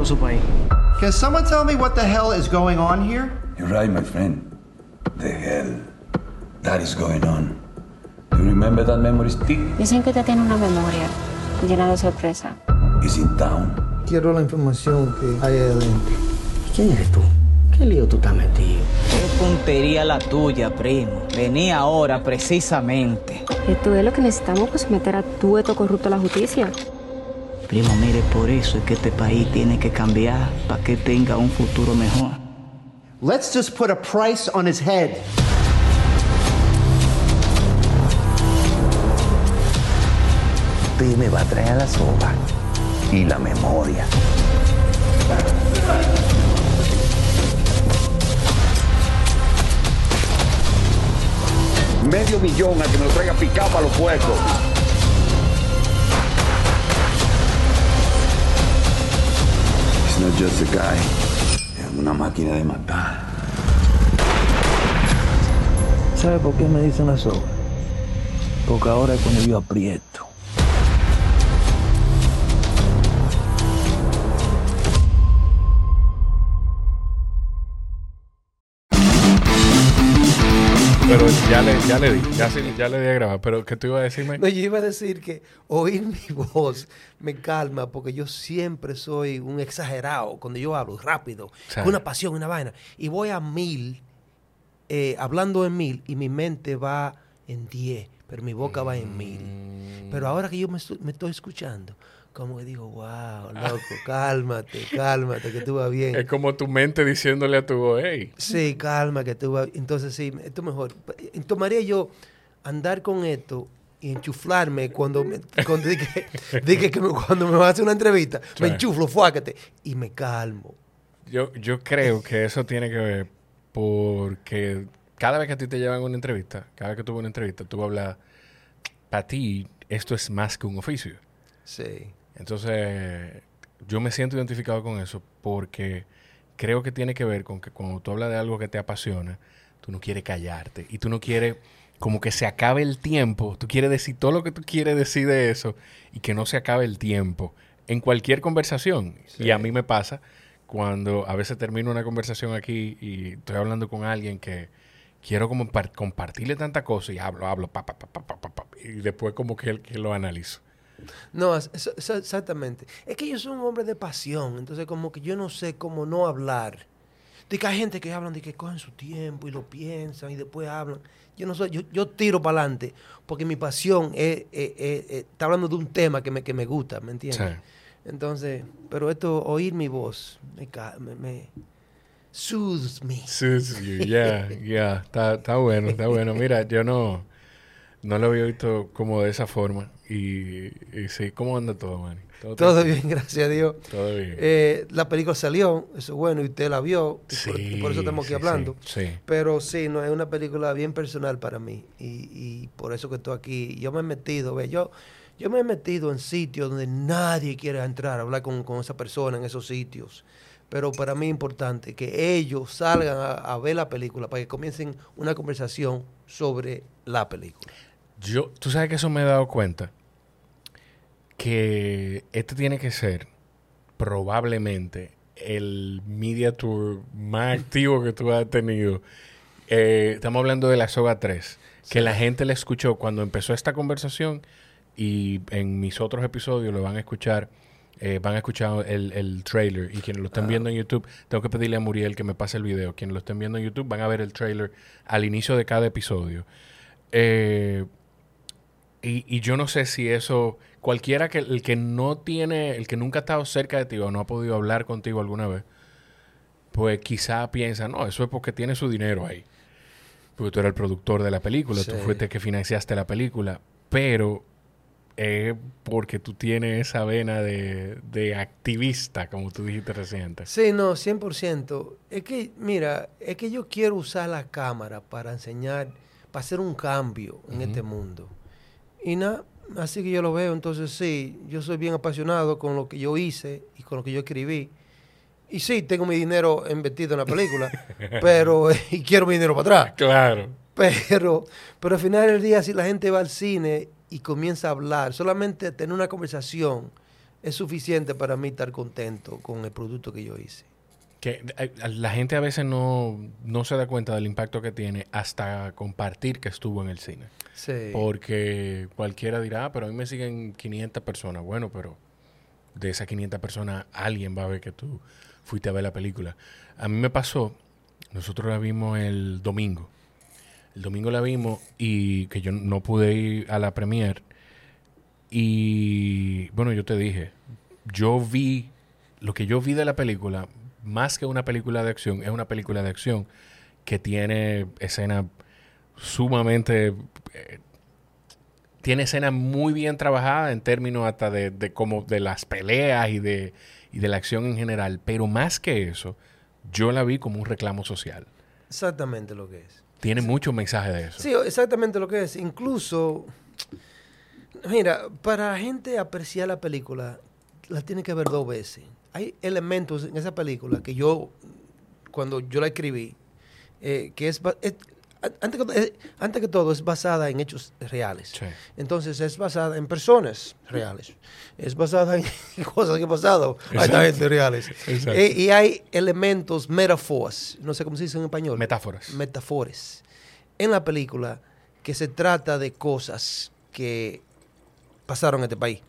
de su país. Can someone tell me what the hell is going on here? You're right, my friend. The hell that is going on. Do you remember that memory stick? Dicen que usted tiene una memoria llena de sorpresa. Is in town. Quiero la información que hay adentro. ¿Quién eres tú? ¿Qué lío tú estás metido? Qué puntería la tuya, primo. Venía ahora precisamente. Esto es lo que necesitamos para someter a tu esto corrupto a la justicia. Primo, mire, por eso es que este país tiene que cambiar para que tenga un futuro mejor. Let's just put a price on his head. Me va a traer la soga y la memoria. Medio millón a que me lo traiga picado para los puercos. Not just a guy. Es una máquina de matar. ¿Sabe por qué me dicen soga? Porque ahora es cuando yo aprieto. Pero ya le, ya le di, ya, sí- ya le di a grabar. Pero, ¿qué tú ibas a decirme? No, yo iba a decir que oír mi voz me calma porque yo siempre soy un exagerado cuando yo hablo rápido, con una pasión, una vaina. Y voy a mil, eh, hablando en mil, y mi mente va en diez, pero mi boca va en mil. Pero ahora que yo me, me estoy escuchando, como que digo, wow, loco, cálmate, cálmate, que tú vas bien. Es como tu mente diciéndole a tu voz, hey. Sí, calma, que tú vas. Entonces, sí, esto mejor. Tomaría yo andar con esto y enchuflarme cuando me, cuando dije, dije que me- cuando me va a hacer una entrevista, Sí. me enchuflo, fuácate, y me calmo. Yo, yo creo que eso tiene que ver porque cada vez que a ti te llevan una entrevista, cada vez que tuve una entrevista, tú hablas, para ti esto es más que un oficio. Sí. Entonces, yo me siento identificado con eso porque creo que tiene que ver con que cuando tú hablas de algo que te apasiona, tú no quieres callarte y tú no quieres como que se acabe el tiempo, tú quieres decir todo lo que tú quieres decir de eso y que no se acabe el tiempo en cualquier conversación. Y a mí me pasa cuando a veces termino una conversación aquí y estoy hablando con alguien que quiero como par- compartirle tanta cosa y hablo, hablo, pa, pa, pa, pa, pa, pa, pa, y después como que, que lo analizo. No, es- es- es- exactamente. Es que yo soy un hombre de pasión, entonces como que yo no sé cómo no hablar. De que hay gente que hablan de que cogen su tiempo y lo piensan y después hablan. Yo no soy, yo, yo tiro para adelante porque mi pasión es, es- es- es- está hablando de un tema que me, que me gusta, ¿me entiendes? Sí. Entonces, pero esto, oír mi voz, me, me, me soothes me. Suits you, yeah, yeah. Está, está bueno, está bueno. Mira, yo no, no lo había visto como de esa forma. Y, y sí, ¿cómo anda todo, man? Todo bien, gracias a Dios. Todo bien. Eh, la película salió, eso es bueno, y usted la vio, y por, Sí, por eso estamos aquí sí, hablando. sí, sí. Pero sí, no es una película bien personal para mí. Y, y por eso que estoy aquí. Yo me he metido, ve, yo, yo me he metido en sitios donde nadie quiere entrar, hablar con, con esa persona en esos sitios. Pero para mí es importante que ellos salgan a, a ver la película para que comiencen una conversación sobre la película. Yo, tú sabes que eso me he dado cuenta. Que este tiene que ser probablemente el media tour más activo que tú has tenido. Eh, estamos hablando de la Soga 3. Que la gente le escuchó cuando empezó esta conversación y en mis otros episodios lo van a escuchar. eh, van a escuchar el, el trailer y quienes lo estén viendo en YouTube, tengo que pedirle a Muriel que me pase el video. Quienes lo estén viendo en YouTube van a ver el trailer al inicio de cada episodio. Eh, y, y yo no sé si eso, cualquiera que el que no tiene, el que nunca ha estado cerca de ti o no ha podido hablar contigo alguna vez, pues quizá piensa, no, eso es porque tiene su dinero ahí. Porque tú eres el productor de la película, tú Sí. fuiste el que financiaste la película, pero es porque tú tienes esa vena de, de activista, como tú dijiste reciente. Sí, no, 100%. Es que, mira, es que yo quiero usar la cámara para enseñar, para hacer un cambio en este mundo. Y nada, así que yo lo veo. Entonces, sí, yo soy bien apasionado con lo que yo hice y con lo que yo escribí. Y sí, tengo mi dinero invertido en la película, pero y quiero mi dinero para atrás. Claro. Pero, pero al final del día, si la gente va al cine y comienza a hablar, solamente tener una conversación es suficiente para mí estar contento con el producto que yo hice. Que eh, la gente a veces no, no se da cuenta del impacto que tiene hasta compartir que estuvo en el cine. Sí. Porque cualquiera dirá, "Ah, pero a mí me siguen 500 personas. Bueno, pero de esas 500 personas alguien va a ver que tú fuiste a ver la película. A mí me pasó, nosotros la vimos el domingo. El domingo la vimos y que yo no pude ir a la premiere. Y bueno, yo te dije, yo vi, lo que yo vi de la película, más que una película de acción, es una película de acción que tiene escenas sumamente... eh, tiene escenas muy bien trabajadas en términos hasta de, de como de las peleas y de, y de la acción en general. Pero más que eso, yo la vi como un reclamo social. Exactamente lo que es. Tiene mucho mensaje de eso. Sí, exactamente lo que es. Incluso, mira, para gente apreciar la película, la tiene que ver dos veces. Hay elementos en esa película que yo, cuando yo la escribí, eh, que es, es- antes, que, antes que todo, es basada en hechos reales. Sí. Entonces, es basada en personas reales. Es basada en cosas que han pasado a esta gente reales. Eh, y hay elementos, metaphors, no sé cómo se dice en español Metáforas. metáforas en la película que se trata de cosas que pasaron en este país.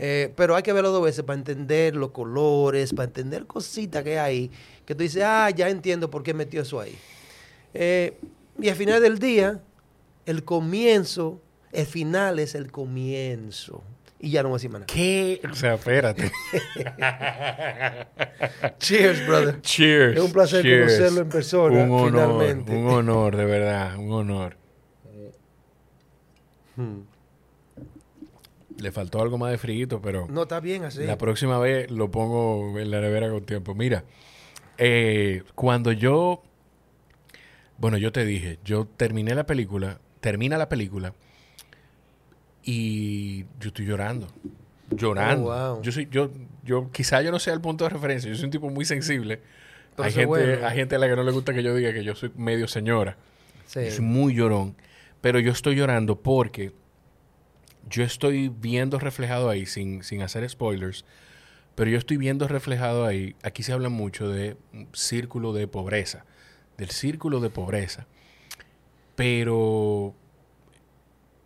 Eh, pero hay que verlo dos veces para entender los colores, para entender cositas que hay, que tú dices, ah, ya entiendo por qué metió eso ahí. Eh, y al final del día, el comienzo, el final es el comienzo. Y ya no a más nada. ¿Qué? O sea, espérate. Cheers, brother. Cheers. Es un placer cheers. conocerlo en persona, Un honor, finalmente. un honor, de verdad, un honor. Hmm. Le faltó algo más de frito, pero No está bien así. la próxima vez lo pongo en la nevera con tiempo. Mira, eh, cuando yo, bueno, yo te dije, yo terminé la película, termina la película y yo estoy llorando, llorando. Oh, wow. Yo soy, yo, yo, quizá yo no sea el punto de referencia. Yo soy un tipo muy sensible. Pero hay gente, bueno. hay gente a la que no le gusta que yo diga que yo soy medio señora. Sí. Yo soy muy llorón. Pero yo estoy llorando porque yo estoy viendo reflejado ahí, sin, sin hacer spoilers, pero yo estoy viendo reflejado ahí, aquí se habla mucho de círculo de pobreza, del círculo de pobreza, pero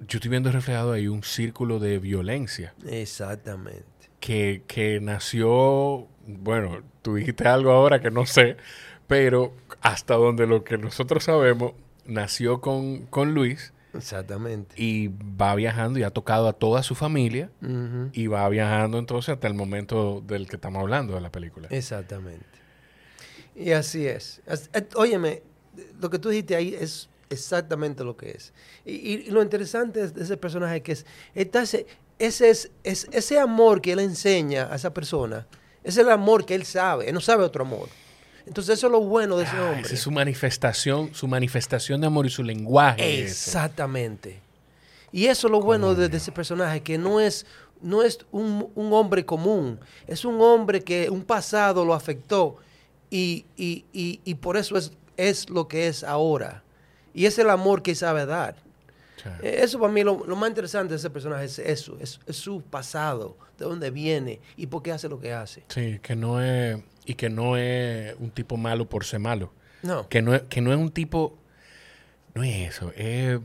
yo estoy viendo reflejado ahí un círculo de violencia Exactamente. que, que nació, bueno, tú dijiste algo ahora que no sé, pero hasta donde lo que nosotros sabemos, nació con, con Luis Exactamente. y va viajando y ha tocado a toda su familia y va viajando entonces hasta el momento del que estamos hablando de la película. Exactamente. Y así es. Eh, Óyeme, lo que tú dijiste ahí es exactamente lo que es. Y, y lo interesante de ese personaje que es, está ese, ese, es, es- ese amor que él enseña a esa persona, es el amor que él sabe, él no sabe otro amor. Entonces eso es lo bueno de ese Ah, hombre. esa es su manifestación, su manifestación de amor y su lenguaje. ese. Exactamente. Y eso es lo bueno de, de ese personaje, que no es, no es un, un hombre común, es un hombre que un pasado lo afectó y, y- y- y por eso es, es lo que es ahora. Y es el amor que sabe dar. Eh, Eso para mí lo, lo más interesante de ese personaje es eso, es, es su pasado, de dónde viene y por qué hace lo que hace. sí, que no es, y que no es un tipo malo por ser malo. No, Que no, es, que no es un tipo. No es eso. Es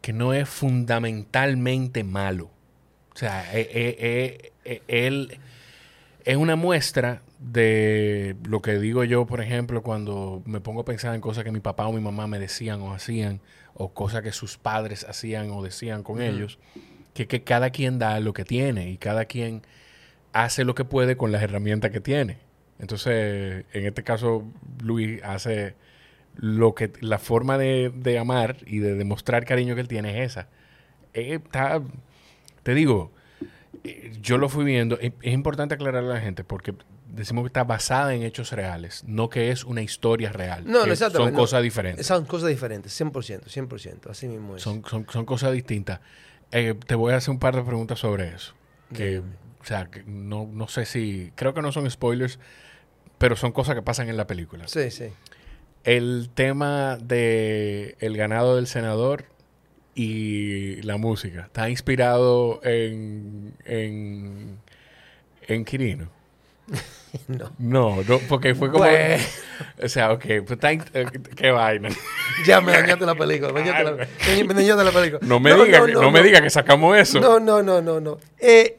que no es fundamentalmente malo. O sea, eh, eh, eh, él es una muestra de lo que digo yo, por ejemplo, cuando me pongo a pensar en cosas que mi papá o mi mamá me decían o hacían, o cosas que sus padres hacían o decían con ellos, que, que cada quien da lo que tiene y cada quien hace lo que puede con las herramientas que tiene. Entonces, en este caso, Luis hace lo que la forma de, de amar y de demostrar cariño que él tiene es esa. Eh, está- te digo, eh, yo lo fui viendo. Es, importante aclararle a la gente porque decimos que está basada en hechos reales, no que es una historia real. no, no, exactamente. Son no. cosas diferentes. Son cosas diferentes, 100%, 100%, así mismo es. Son, son, son cosas distintas. Eh, te voy a hacer un par de preguntas sobre eso. Que, o sea, que no, no sé si. Creo que no son spoilers, pero son cosas que pasan en la película. Sí, sí. El tema de el ganado del senador y la música. ¿Está inspirado en, en, en Quirino. No. No, no, porque fue como. Bueno. O sea, ok, pues está eh, qué vaina. Ya me dañaste la película. Me dañaste la, me- me dañaste la película. No me diga que, no, me diga que sacamos eso. No, no, no, no, no. Eh,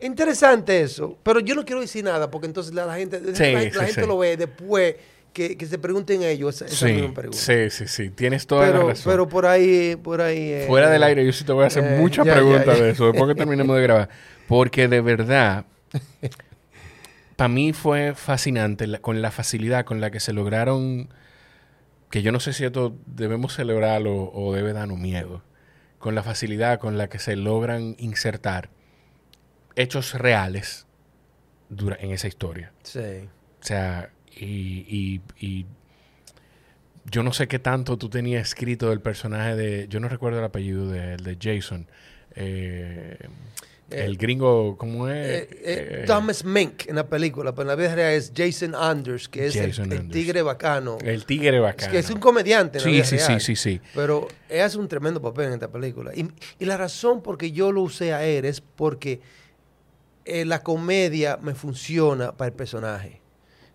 interesante eso, pero yo no quiero decir nada porque entonces la, la gente, la, Sí, la sí, gente sí. lo ve después que, que se pregunten ellos esa, misma pregunta. sí, sí, sí, tienes toda la razón. pero por ahí, por ahí. eh, Fuera del aire, yo sí te voy a hacer eh, muchas ya, ya, preguntas ya. de eso después que terminemos de grabar. Porque de verdad, para mí fue fascinante la- con la facilidad con la que se lograron, que yo no sé si esto debemos celebrarlo o debe darnos miedo, con la facilidad con la que se logran insertar hechos reales dura- en esa historia. Sí. O sea, y, y- y yo no sé qué tanto tú tenías escrito del personaje de, yo no recuerdo el apellido de, Jason. Eh, el gringo, ¿cómo es? Eh, eh, Eh, Thomas Mink en la película, pero en la vida real es Jason Anders, que es el- Jason el, Anders. tigre bacano. el tigre bacano. que es un comediante en la Sí, vida sí, sí, sí, sí. Pero él hace un tremendo papel en esta película. Y, y la razón por que yo lo usé a él es porque eh, la comedia me funciona para el personaje.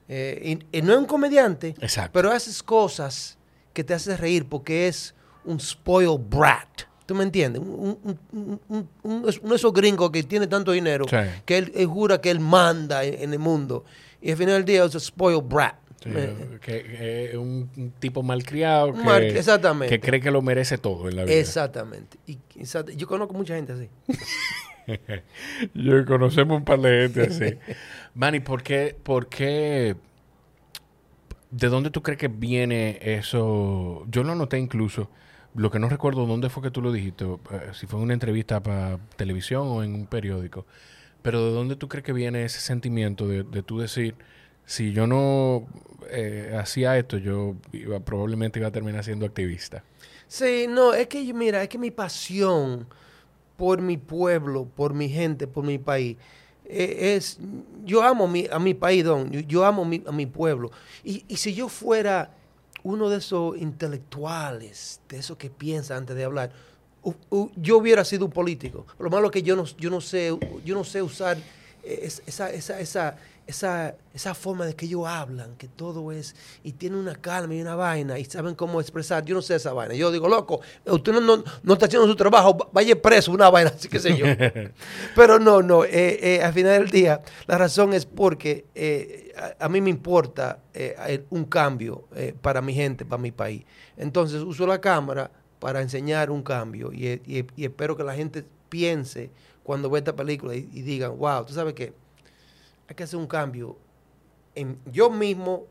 Eh, y, y no es un comediante, Exacto. pero haces cosas que te haces reír porque es un spoiled brat. ¿Tú me entiendes? Un, un- un- un- un- uno de esos gringos que tiene tanto dinero Sí. que él, él jura que él manda en, en el mundo. Y al final del día es un spoiled brat. Sí, Eh, que, un, un tipo malcriado que, Mal- exactamente. que cree que lo merece todo en la vida. Exactamente. Y, exact- yo conozco mucha gente así. Yo conocemos un par de gente así. Manny, ¿por qué, ¿por qué? ¿De dónde tú crees que viene eso? Yo lo noté incluso. Lo que no recuerdo dónde fue que tú lo dijiste, eh, si fue en una entrevista para televisión o en un periódico. Pero ¿de dónde tú crees que viene ese sentimiento de, de tú decir, si yo no eh, hacía esto, yo iba, probablemente iba a terminar siendo activista? Sí, no, es que yo- mira, es que mi pasión por mi pueblo, por mi gente, por mi país, eh, es, yo amo mi, a mi país, don, yo, amo a mi pueblo. Y, y si yo fuera uno de esos intelectuales, de esos que piensan antes de hablar, yo hubiera sido un político. Lo malo es que yo no, yo no sé, yo no sé usar es- esa, esa, esa, esa, esa forma de que ellos hablan, que todo es, y tienen una calma y una vaina, y saben cómo expresar. Yo no sé esa vaina. Yo digo, loco, usted no, no, no está haciendo su trabajo, va- vaya preso, una vaina, así que sé yo. Pero no, no, eh, eh, al final del día, la razón es porque eh, a, a mí me importa un cambio para mi gente, para mi país. Entonces uso la cámara para enseñar un cambio y, y- y espero que la gente piense cuando ve esta película y, y digan, wow, tú sabes que hay que hacer un cambio en yo mismo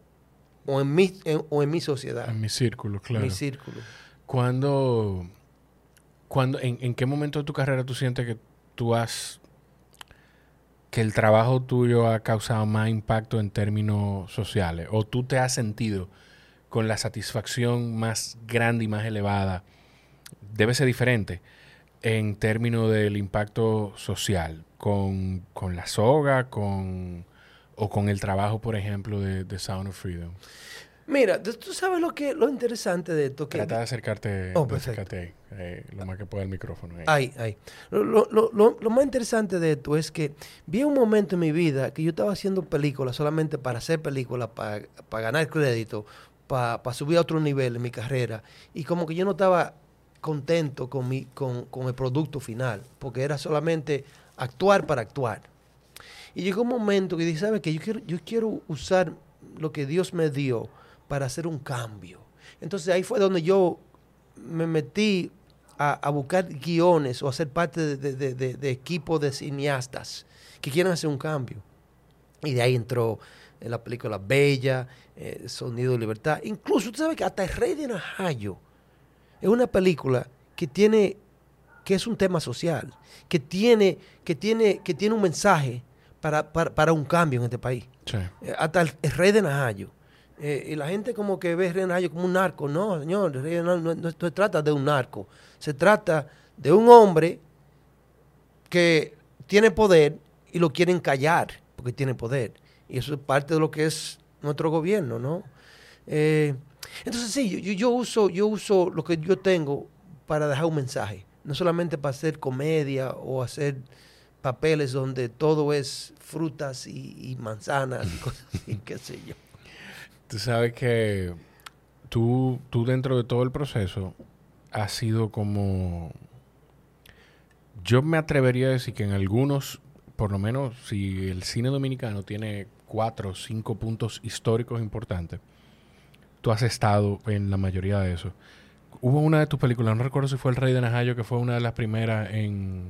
o en mi, en- o en mi sociedad, En mi círculo, en claro. mi círculo. ¿Cuándo, cuándo, en, en qué momento de tu carrera tú sientes que tú has, que el trabajo tuyo ha causado más impacto en términos sociales? ¿O tú te has sentido con la satisfacción más grande y más elevada? Debe ser diferente en términos del impacto social, con, con la soga, con, o con el trabajo, por ejemplo, de, de Sound of Freedom. Mira, tú sabes lo que lo interesante de esto que Trata de acercarte, Oh, de perfecto. acercarte eh, lo más que pueda al micrófono. ahí. Ahí, ahí. Lo, lo- lo- lo- lo más interesante de esto es que vi un momento en mi vida que yo estaba haciendo películas solamente para hacer películas, para, para ganar crédito, para, para subir a otro nivel en mi carrera. Y como que yo no estaba contento con, mi, con, con el producto final, porque era solamente actuar para actuar. Y llegó un momento que dije, ¿sabes qué? Yo quiero, yo quiero usar lo que Dios me dio para hacer un cambio. Entonces ahí fue donde yo me metí a, buscar guiones o a ser parte de, de- de- de- cineastas que quieran hacer un cambio. Y de ahí entró eh, la película Bella, eh, Sonido de Libertad. Incluso, tú sabes que hasta El Rey de Najayo es una película que tiene, que es un tema social, que tiene, que tiene, que tiene un mensaje para, para, para un cambio en este país. Sí. Eh, hasta el, el rey de Najayo. Eh, y la gente como que ve al rey de Najayo como un narco. No, señor, el rey de Najayo no, no- no se trata de un narco. Se trata de un hombre que tiene poder y lo quieren callar porque tiene poder. Y eso es parte de lo que es nuestro gobierno, ¿no? Eh, entonces sí, yo, yo- uso, yo uso lo que yo tengo para dejar un mensaje. No solamente para hacer comedia o hacer papeles donde todo es frutas y, y manzanas y cosas así, qué sé yo. Tú sabes que tú, tú dentro de todo el proceso has sido como... Yo me atrevería a decir que en algunos, por lo menos si el cine dominicano tiene cuatro o cinco puntos históricos importantes, tú has estado en la mayoría de esos. Hubo una de tus películas, no recuerdo si fue El Rey de Najayo, que fue una de las primeras en,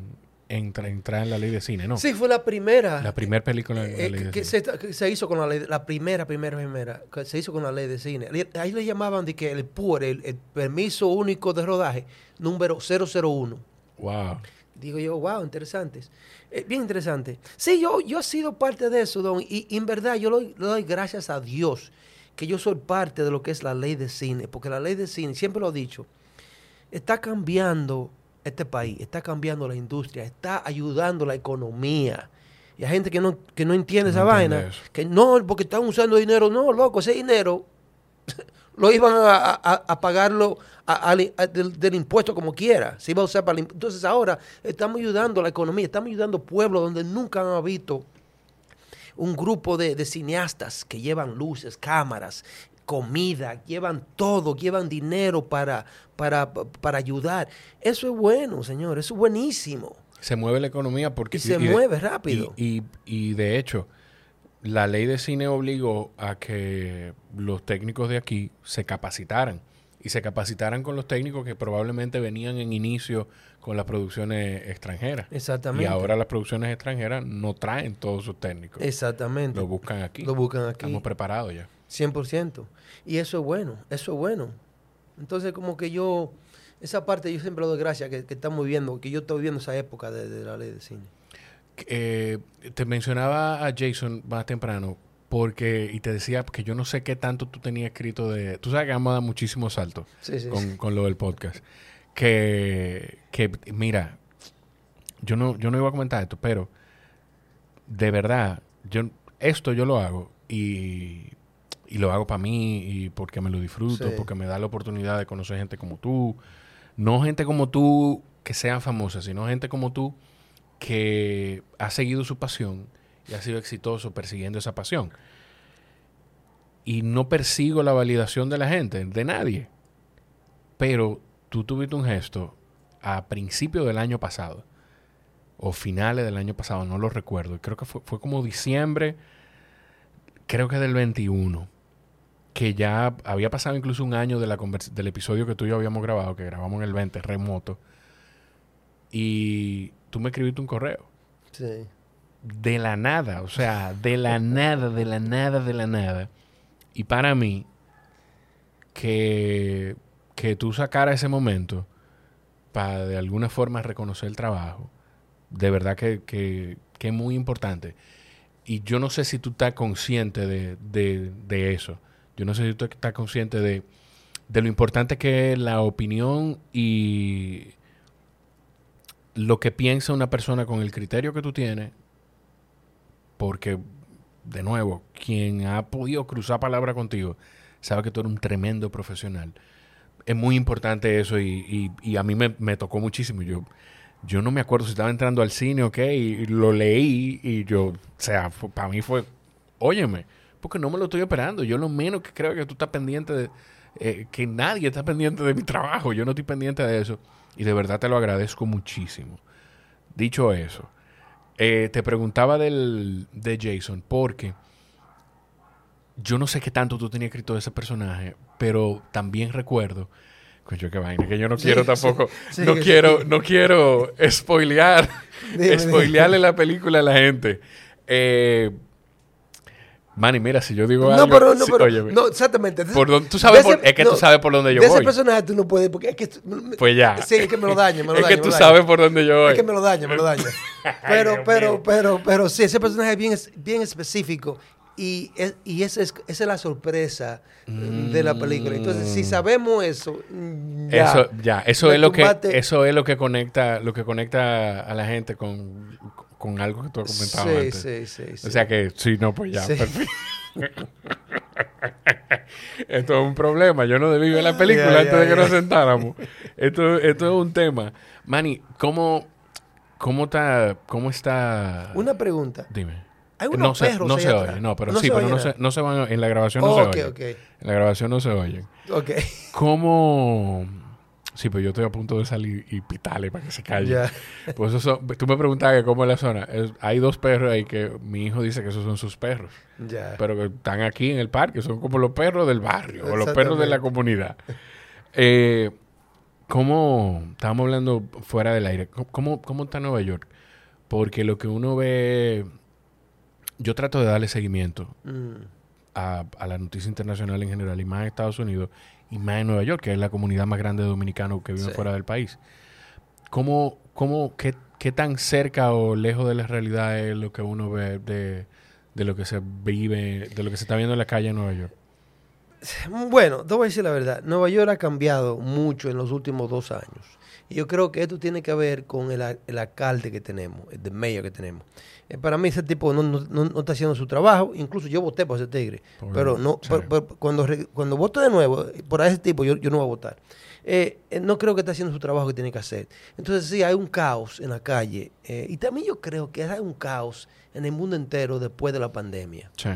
en tra- entrar en la ley de cine, ¿no? Sí, fue la primera. La primera película en la eh, ley de que, cine. se, que se hizo con la ley, la primera, primera, primera, que se hizo con la ley de cine. Ahí le llamaban de que el PUR, el, el permiso único de rodaje, número 001. Wow. Digo yo, wow, interesantes. Eh, bien interesante. Sí, yo, yo he sido parte de eso, don, y, y en verdad yo doy, le doy gracias a Dios que yo soy parte de lo que es la ley de cine, porque la ley de cine, siempre lo he dicho, está cambiando este país, está cambiando la industria, está ayudando la economía. Y hay gente que no, que no entiende No esa vaina, eso. que no, porque están usando dinero, no, loco, ese dinero lo iban a, a- a- a pagarlo a- del, del impuesto como quiera. Se iba a usar para el Entonces ahora estamos ayudando a la economía, estamos ayudando a pueblos donde nunca han visto un grupo de, de cineastas que llevan luces, cámaras, comida, llevan todo, llevan dinero para, para, para ayudar. Eso es bueno, señor, eso es buenísimo. Se mueve la economía porque... Y se mueve rápido. Y- y de hecho, la ley de cine obligó a que los técnicos de aquí se capacitaran. Y se capacitaran con los técnicos que probablemente venían en inicio con las producciones extranjeras. Exactamente. Y ahora las producciones extranjeras no traen todos sus técnicos. Exactamente. Lo buscan aquí. Lo buscan aquí. Estamos preparados ya. 100%. Y eso es bueno, eso es bueno. Entonces, como que yo, esa parte yo siempre doy gracias que, que estamos viviendo, que yo estoy viviendo esa época de, de la ley de cine. Eh, te mencionaba a Jason más temprano porque y te decía que yo no sé qué tanto tú tenías escrito de tú sabes que vamos a dar muchísimos saltos Sí, sí, con, sí. con lo del podcast que, que mira yo no yo no iba a comentar esto pero de verdad yo esto yo lo hago y, y lo hago para mí y porque me lo disfruto Sí. porque me da la oportunidad de conocer gente como tú no gente como tú que sean famosas sino gente como tú que ha seguido su pasión y ha sido exitoso persiguiendo esa pasión. Y no persigo la validación de la gente, de nadie. Pero tú tuviste un gesto a principios del año pasado, o finales del año pasado, no lo recuerdo. Creo que fue, fue como diciembre, creo que del 21, que ya había pasado incluso un año de la convers- del episodio que tú y yo habíamos grabado, que grabamos en el 20, remoto. Y tú me escribiste un correo Sí. de la nada, o sea, de la nada, de la nada, de la nada. Y para mí, que, que tú sacaras ese momento para de alguna forma reconocer el trabajo, de verdad que, que- que es muy importante. Y yo no sé si tú estás consciente de, de- de eso. Yo no sé si tú estás consciente de, de lo importante que es la opinión y lo que piensa una persona con el criterio que tú tienes, porque, de nuevo, quien ha podido cruzar palabra contigo sabe que tú eres un tremendo profesional. Es muy importante eso y, y- a mí me, me tocó muchísimo. Yo, yo no me acuerdo si estaba entrando al cine o qué, y lo leí y yo, o sea, para mí fue, óyeme, porque no me lo estoy esperando. Yo lo menos que creo que tú estás pendiente de, eh, que nadie está pendiente de mi trabajo. Yo no estoy pendiente de eso. Y de verdad te lo agradezco muchísimo. Dicho eso, eh, te preguntaba del, de Jason porque yo no sé qué tanto tú tenías escrito de ese personaje, pero también recuerdo, coño, qué vaina, que yo no quiero sí, tampoco, sí, no quiero, no quiero spoilear, Dime, spoilearle la película a la gente. Eh, Manny, mira, si yo digo No, algo, pero, no, pero, no, exactamente. Por don- tú sabes De por- es que tú sabes por dónde yo de voy. ese personaje tú no puedes, porque es que... Pues ya. Sí, es que me lo daña, me lo es daña. que tú daña. sabes por dónde yo voy. Es que me lo daña, me lo daña. Ay, Pero, pero, mío. pero, pero sí, ese personaje es bien, es- bien específico. Y, es- y esa, es, esa es la sorpresa de la película. Entonces, si sabemos eso, mm, ya. Eso, ya, eso Me es lo que, eso es lo que conecta, lo que conecta a la gente con, con algo que tú has comentado Sí, antes. sí, sí, sí. O sea que, sí, no, pues ya, perfecto. esto es un problema. Yo no debí ver la película antes de que nos sentáramos. Esto, esto es un tema. Manny, ¿cómo, ¿Cómo está? ¿Cómo está? Una pregunta. Dime. Hay unos no se, perros no ahí se atrás. oye, no, pero No sí, se pero no se, no se van, en la grabación no Oh, se ok, oye. ok. En la grabación no se oyen. Ok. ¿Cómo? Sí, pero yo estoy a punto de salir y pitarle para que se calle. Ya. Pues eso son- tú me preguntabas que cómo es la zona. Es- hay dos perros ahí que mi hijo dice que esos son sus perros. Ya. Pero que están aquí en el parque. Son como los perros del barrio o los perros de la comunidad. Eh, ¿Cómo? Estábamos hablando fuera del aire. ¿Cómo- ¿Cómo, ¿Cómo está Nueva York? Porque lo que uno ve... Yo trato de darle seguimiento Mm, a, a la noticia internacional en general y más en Estados Unidos y más en Nueva York, que es la comunidad más grande de dominicanos que viven Sí. fuera del país. ¿Cómo, cómo, qué, qué tan cerca o lejos de la realidad es lo que uno ve de, de lo que se vive, de lo que se está viendo en la calle en Nueva York? Bueno, te voy a decir la verdad. Nueva York ha cambiado mucho en los últimos dos años. Y yo creo que esto tiene que ver con el, el alcalde que tenemos, el de mayor que tenemos. Eh, para mí ese tipo no, no- no- no está haciendo su trabajo. Incluso yo voté por ese tigre. Pero no, sí. pero- pero cuando, cuando vote de nuevo eh, por ese tipo, yo, yo no voy a votar. Eh, eh, no creo que está haciendo su trabajo que tiene que hacer. Entonces sí, hay un caos en la calle. eh, y también yo creo que hay un caos en el mundo entero después de la pandemia. Sí.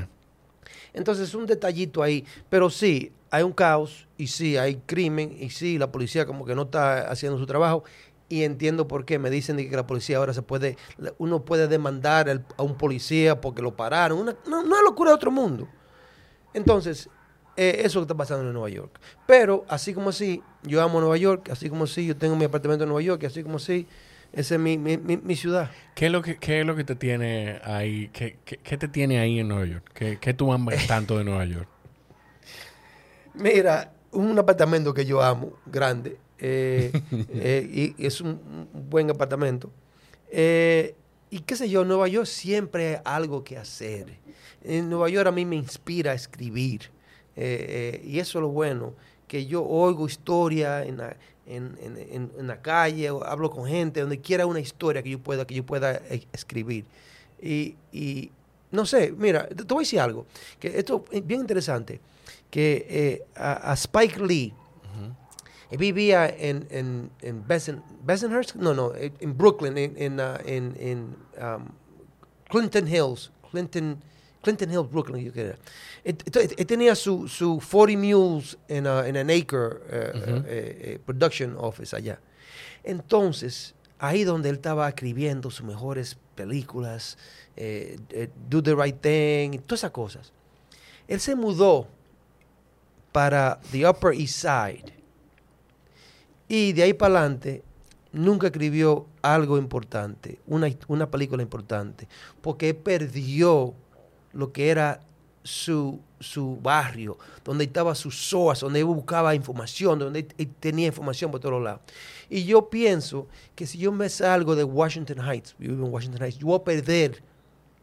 Entonces, un detallito ahí. Pero sí, hay un caos y sí, hay crimen y sí, la policía como que no está haciendo su trabajo. Y entiendo por qué. Me dicen que la policía ahora se puede, uno puede demandar a un policía porque lo pararon. Una, no, una locura de otro mundo. Entonces, eh, eso es está pasando en Nueva York. Pero, así como así, yo amo Nueva York, así como así, yo tengo mi apartamento en Nueva York, así como así, esa es mi, mi, mi- mi ciudad. ¿Qué es lo que, qué es lo que te tiene ahí? ¿Qué, qué, qué te tiene ahí en Nueva York? ¿Qué, qué tú amas tanto de Nueva York? Mira, un apartamento que yo amo, grande, eh, eh, y es un, buen apartamento. Eh, y qué sé yo, Nueva York siempre hay algo que hacer. En Nueva York a mí me inspira a escribir. Y eso es lo bueno, que yo oigo historia en la, en, en- en- la calle, o hablo con gente, donde quiera una historia que yo pueda, que yo pueda eh, escribir. Y, y no sé, mira, te, te voy a decir algo, que esto es bien interesante, que eh, a, a Spike Lee, él vivía en, en, en Bessen- Bensonhurst, no, no, en Brooklyn, en, en, uh, en- en, um, Clinton Hills, Clinton, Clinton Hills, Brooklyn, que era. Él- Entonces, él tenía su, su 40 Mules en, a- en an Acre eh, eh, eh, Production Office allá. Entonces, ahí donde él estaba escribiendo sus mejores películas, eh, eh, Do the Right Thing, todas esas cosas. Él se mudó para the Upper East Side. Y de ahí para adelante nunca escribió algo importante, una, una película importante, porque perdió lo que era su, su barrio, donde estaba su source, donde él buscaba información, donde tenía información por todos lados. Y yo pienso que si yo me salgo de Washington Heights, vivo en Washington Heights, yo voy a perder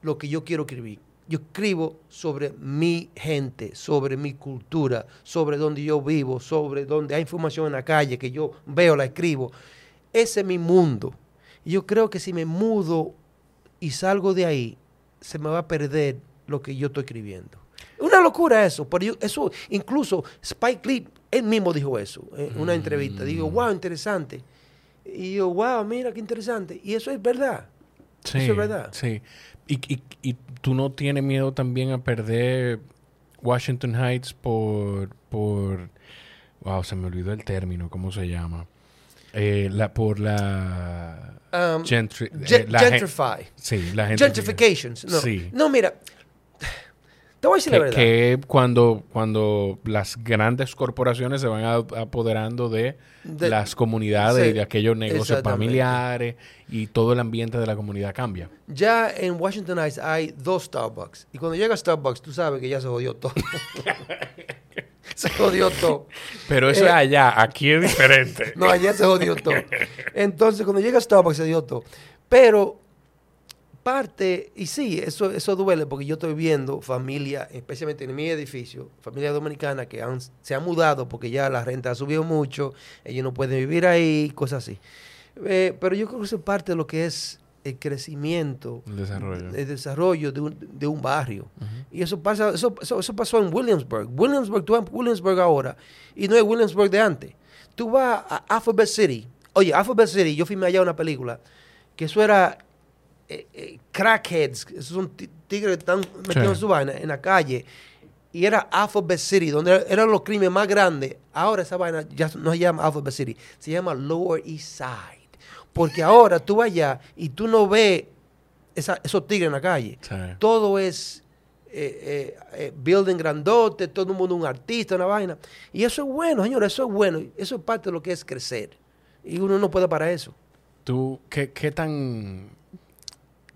lo que yo quiero escribir. Yo escribo sobre mi gente, sobre mi cultura, sobre donde yo vivo, sobre donde hay información en la calle que yo veo, la escribo. Ese es mi mundo. Yo creo que si me mudo y salgo de ahí, se me va a perder lo que yo estoy escribiendo. Una locura eso, pero yo- eso, incluso Spike Lee, él mismo dijo eso en una entrevista. Digo, wow, interesante. Y yo, wow, mira qué interesante. Y eso es verdad. Sí, Eso es verdad. Sí. Y, y, y tú no tienes miedo también a perder Washington Heights por, por... Wow, se me olvidó el término, ¿cómo se llama? Eh, la, por la... Um, gentri- eh, la gentrify. Sí, la gente... Gentrifications. No, Sí. no mira. Te voy a decir la Que, verdad. que cuando, cuando las grandes corporaciones se van a- apoderando de, De- las comunidades sí, y de aquellos negocios familiares y todo el ambiente de la comunidad cambia. Ya en Washington Heights hay dos Starbucks. Y cuando llega Starbucks, tú sabes que ya se jodió todo. se jodió todo. Pero eso Eh, es allá, aquí es diferente. No, allá se jodió todo. Entonces, cuando llega Starbucks, se jodió todo. Pero parte, y sí, eso, eso duele porque yo estoy viendo familia, especialmente en mi edificio, familia dominicana que han- se han mudado porque ya la renta ha subido mucho, ellos no pueden vivir ahí, cosas así. Eh, pero yo creo que eso es parte de lo que es el crecimiento, El desarrollo. el desarrollo de un, de un barrio. Y eso pasa, eso, eso, eso pasó en Williamsburg. Williamsburg, tú vas a Williamsburg ahora, y no es Williamsburg de antes. Tú vas a Alphabet City. Oye, Alphabet City, yo filmé allá una película que eso era eh, eh, crackheads, esos son ti- tigres que están metidos Sí. en su vaina en la calle. Y era Alphabet City, donde era- eran los crímenes más grandes. Ahora esa vaina ya no se llama Alphabet City, se llama Lower East Side. Porque ahora tú vas allá y tú no ves esa- esos tigres en la calle. Sí. Todo es eh, eh, eh, building grandote, todo el mundo un artista, una vaina. Y eso es bueno, señores, eso es bueno. Eso es parte de lo que es crecer. Y uno no puede para eso. ¿Tú qué, qué tan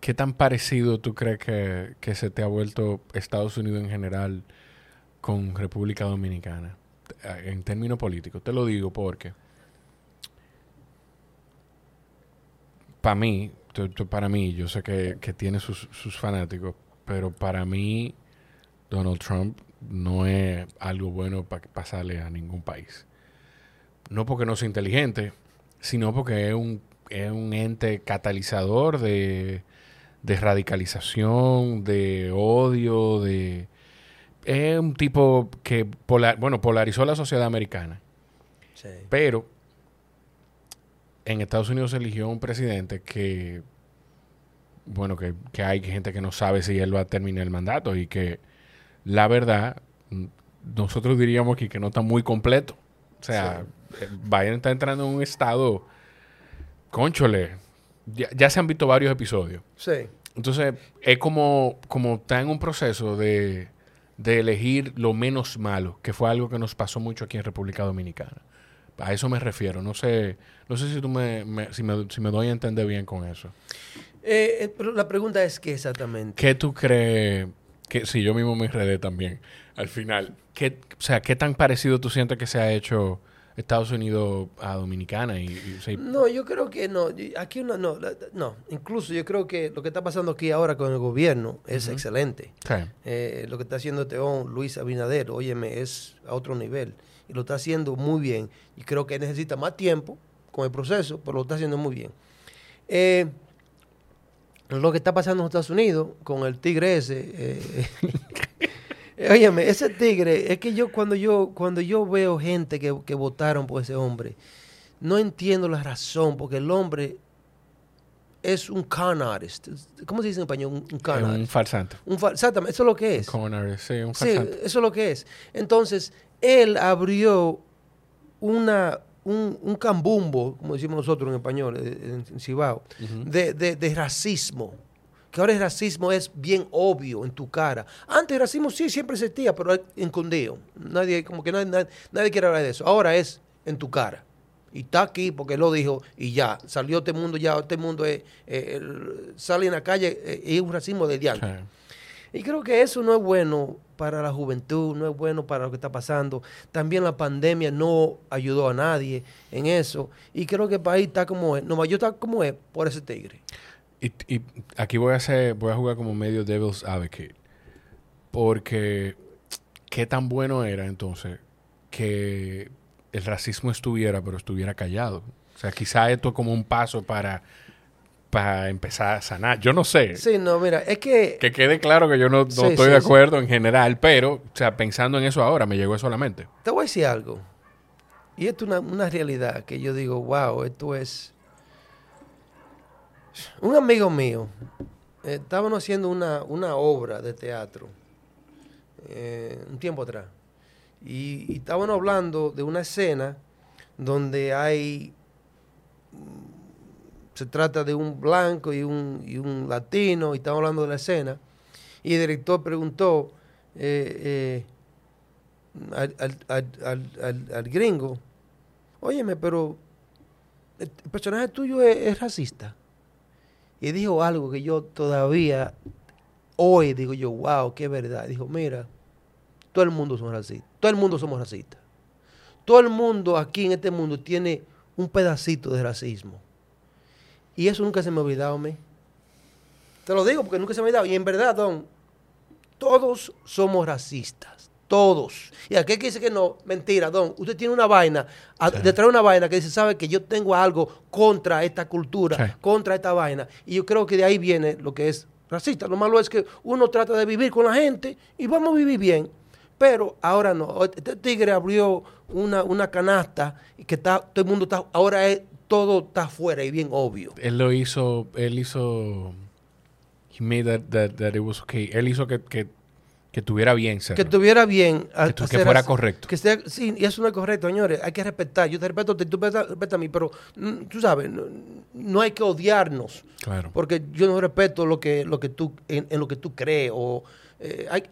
qué tan parecido tú crees que, que se te ha vuelto Estados Unidos en general con República Dominicana Eh, en términos políticos? Te lo digo porque para mí, para mí, yo sé que, que tiene sus, sus fanáticos, pero para mí Donald Trump no es algo bueno para pasarle a ningún país. No porque no sea inteligente, sino porque es un, es un ente catalizador de, de radicalización, de odio, de... Es un tipo que pola- bueno, polarizó la sociedad americana. Pero en Estados Unidos se eligió un presidente que, bueno, que, que hay gente que no sabe si él va a terminar el mandato y que la verdad, nosotros diríamos aquí que no está muy completo. O sea, eh, Biden está entrando en un estado, conchole, ya, ya se han visto varios episodios. Sí. Entonces, es como, como está en un proceso de, de elegir lo menos malo, que fue algo que nos pasó mucho aquí en República Dominicana. A eso me refiero. No sé, no sé si tú me, me- si me, si me doy a entender bien con eso. Eh, eh, pero la pregunta es qué exactamente. ¿Qué tú crees? Que si yo mismo me enredé también al final. ¿Qué, o sea, ¿qué tan parecido tú sientes que se ha hecho Estados Unidos a Dominicana? Y, No, yo creo que no. Aquí no, no. Incluso yo creo que lo que está pasando aquí ahora con el gobierno es excelente. Eh, lo que está haciendo hombre, Luis Abinader, óyeme, es a otro nivel. Y lo está haciendo muy bien. Y creo que necesita más tiempo con el proceso, pero lo está haciendo muy bien. Eh, lo que está pasando en Estados Unidos con el tigre ese. eh, óyeme, ese tigre, es que yo cuando yo, cuando yo veo gente que, que votaron por ese hombre, no entiendo la razón, porque el hombre es un con artist. ¿Cómo se dice en español? Un, un con un artist. farsante. Un fa- exactamente, eso es lo que es. Con artist, sí, un Sí, farsante. eso es lo que es. Entonces, él abrió una, un, un cambumbo, como decimos nosotros en español, eh, en, en Cibao, de, de- de racismo. Que ahora el racismo es bien obvio en tu cara. Antes el racismo sí siempre existía, pero escondido. Nadie, como que nadie, nadie, nadie quiere hablar de eso. Ahora es en tu cara. Y está aquí porque lo dijo y ya. Salió este mundo, ya este mundo es, eh, el- sale en la calle eh, y es un racismo de diablo. Sí. Y creo que eso no es bueno para la juventud, no es bueno para lo que está pasando. También la pandemia no ayudó a nadie en eso. Y creo que el país está como es. Nueva York está como es por ese tigre. Y, y aquí voy a hacer, voy a jugar como medio devil's advocate. Porque qué tan bueno era entonces que el racismo estuviera, pero estuviera callado. O sea, quizá esto es como un paso para, para empezar a sanar. Yo no sé. Sí, no, mira, es que... Que quede claro que yo no, no Sí, estoy sí, de sí. acuerdo en general, pero, o sea, pensando en eso ahora, me llegó eso a la mente. Te voy a decir algo. Y esto es una, una realidad que yo digo, wow, esto es... Un amigo mío, eh, estábamos haciendo una, una obra de teatro eh, un tiempo atrás. Y, y estábamos hablando de una escena donde hay... mm, Se trata de un blanco y un, y un latino, y estamos hablando de la escena. Y el director preguntó... eh, eh, al, al, al, al, gringo, óyeme, pero el el personaje tuyo es, es racista. Y dijo algo que yo todavía, hoy digo yo, wow, qué verdad. Dijo, mira, todo el mundo somos racistas, todo el mundo somos racistas. Todo el mundo aquí en este mundo tiene un pedacito de racismo. Y eso nunca se me ha olvidado a mí. Te lo digo porque nunca se me ha olvidado. Y en verdad, Don, todos somos racistas. Todos. Y aquel que dice que no, mentira, don. Usted tiene una vaina, a- detrás de una vaina que dice, sabe que yo tengo algo contra esta cultura, Sí. contra esta vaina. Y yo creo que de ahí viene lo que es racista. Lo malo es que uno trata de vivir con la gente y vamos a vivir bien. Pero ahora no. Este tigre abrió una, una canasta y que está, todo el mundo está, ahora es todo está afuera y bien obvio. Él lo hizo, él hizo, he made that, that, that it was okay. Él hizo que, que, que tuviera bien. Que estuviera bien. a- Que tu- que hacer fuera así- correcto. Que sea, sí, y eso no es correcto, señores. Hay que respetar. Yo te respeto, ti, tú respetas respeta a mí, pero mm, tú sabes, no, no hay que odiarnos. Claro. Porque yo no respeto lo que, lo que tú, en, en lo que tú crees. O, eh, hay,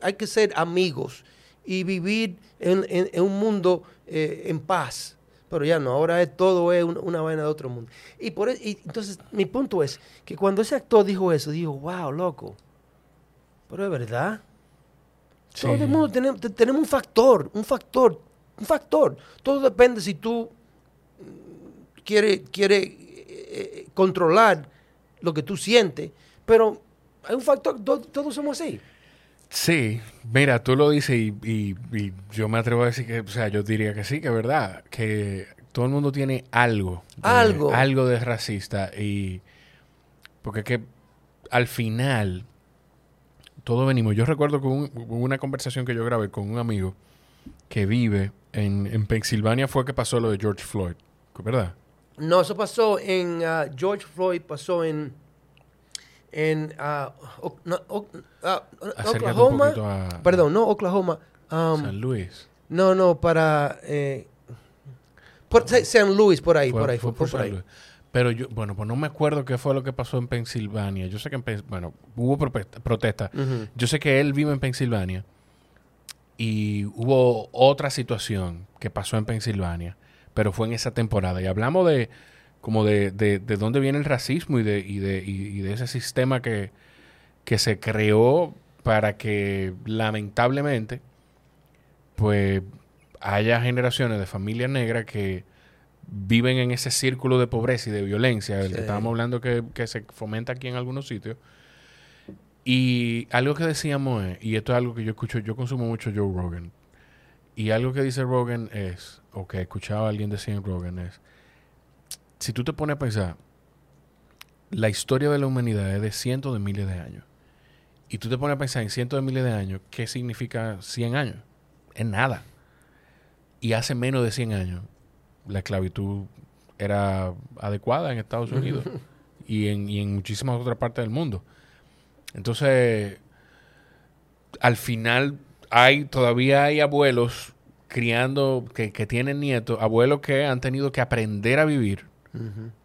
hay que ser amigos y vivir en, en- en un mundo eh, en paz. Pero ya no, ahora es todo es una, una vaina de otro mundo. Y por e- y entonces, mi punto es que cuando ese actor dijo eso, dijo, wow, loco. Pero es verdad. Sí. Todo el mundo tenemos, te- tenemos un factor, un factor, un factor. Todo depende si tú mm, quieres quiere, eh, eh, controlar lo que tú sientes, pero hay un factor, to- todos somos así. Sí, mira, tú lo dices y, y- y yo me atrevo a decir que, o sea, yo diría que sí, que es verdad, que todo el mundo tiene algo. de- Algo. Algo de racista y... Porque es que al final todos venimos. Yo recuerdo con un- hubo una conversación que yo grabé con un amigo que vive en, en Pensilvania fue que pasó lo de George Floyd, ¿verdad? No, eso pasó en ah, George Floyd, pasó en en O- no, O- Acércate un Oklahoma. a- Perdón, no Oklahoma. um, San Luis. no, no, para eh, por Sa- San Luis, por ahí, Fue- por ahí, fue fue, por por San ahí. Luis. Pero yo, bueno, pues no me acuerdo qué fue lo que pasó en Pensilvania. Yo sé que en bueno, hubo protesta, protesta. Yo sé que él vive en Pensilvania y hubo otra situación que pasó en Pensilvania, pero fue en esa temporada. Y hablamos de como de, de, de dónde viene el racismo y de, y de, y, y de ese sistema que, que se creó para que lamentablemente pues haya generaciones de familias negras que viven en ese círculo de pobreza y de violencia, del Sí. que estábamos hablando que, que se fomenta aquí en algunos sitios. Y algo que decíamos es, y esto es algo que yo escucho, yo consumo mucho Joe Rogan, y algo que dice Rogan es, o que escuchaba a alguien decir en Rogan es, si tú te pones a pensar, la historia de la humanidad es de cientos de miles de años. Y tú te pones a pensar en cientos de miles de años, ¿qué significa 100 años? Es nada. Y hace menos de 100 años, la esclavitud era adecuada en Estados Unidos y, en, y en muchísimas otras partes del mundo. Entonces, al final, hay todavía hay abuelos criando, que, que tienen nietos, abuelos que han tenido que aprender a vivir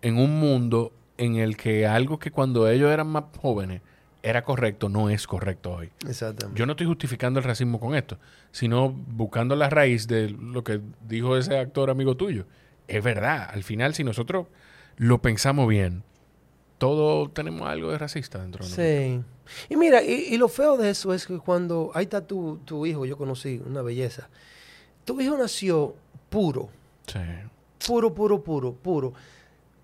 en un mundo en el que algo que cuando ellos eran más jóvenes era correcto, no es correcto hoy. Exactamente. Yo no estoy justificando el racismo con esto, sino buscando la raíz de lo que dijo ese actor amigo tuyo. Es verdad, al final si nosotros lo pensamos bien, todos tenemos algo de racista dentro de nosotros. Sí. Y mira, y, y lo feo de eso es que cuando ahí está tu, tu hijo, yo conocí, una belleza. Tu hijo nació puro, Sí. puro, puro, puro, puro.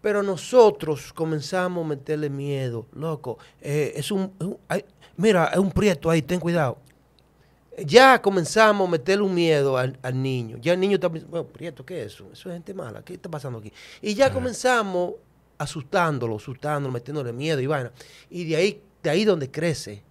Pero nosotros comenzamos a meterle miedo, loco. eh, es un, es un- ay, mira, es un prieto ahí, ten cuidado. Ya comenzamos a meterle un miedo al, al niño. Ya el niño está pensando, bueno, prieto, ¿qué es eso? Eso es gente mala, ¿qué está pasando aquí? Y ya comenzamos asustándolo, asustándolo, metiéndole miedo y vaina. Y de ahí, de ahí donde crece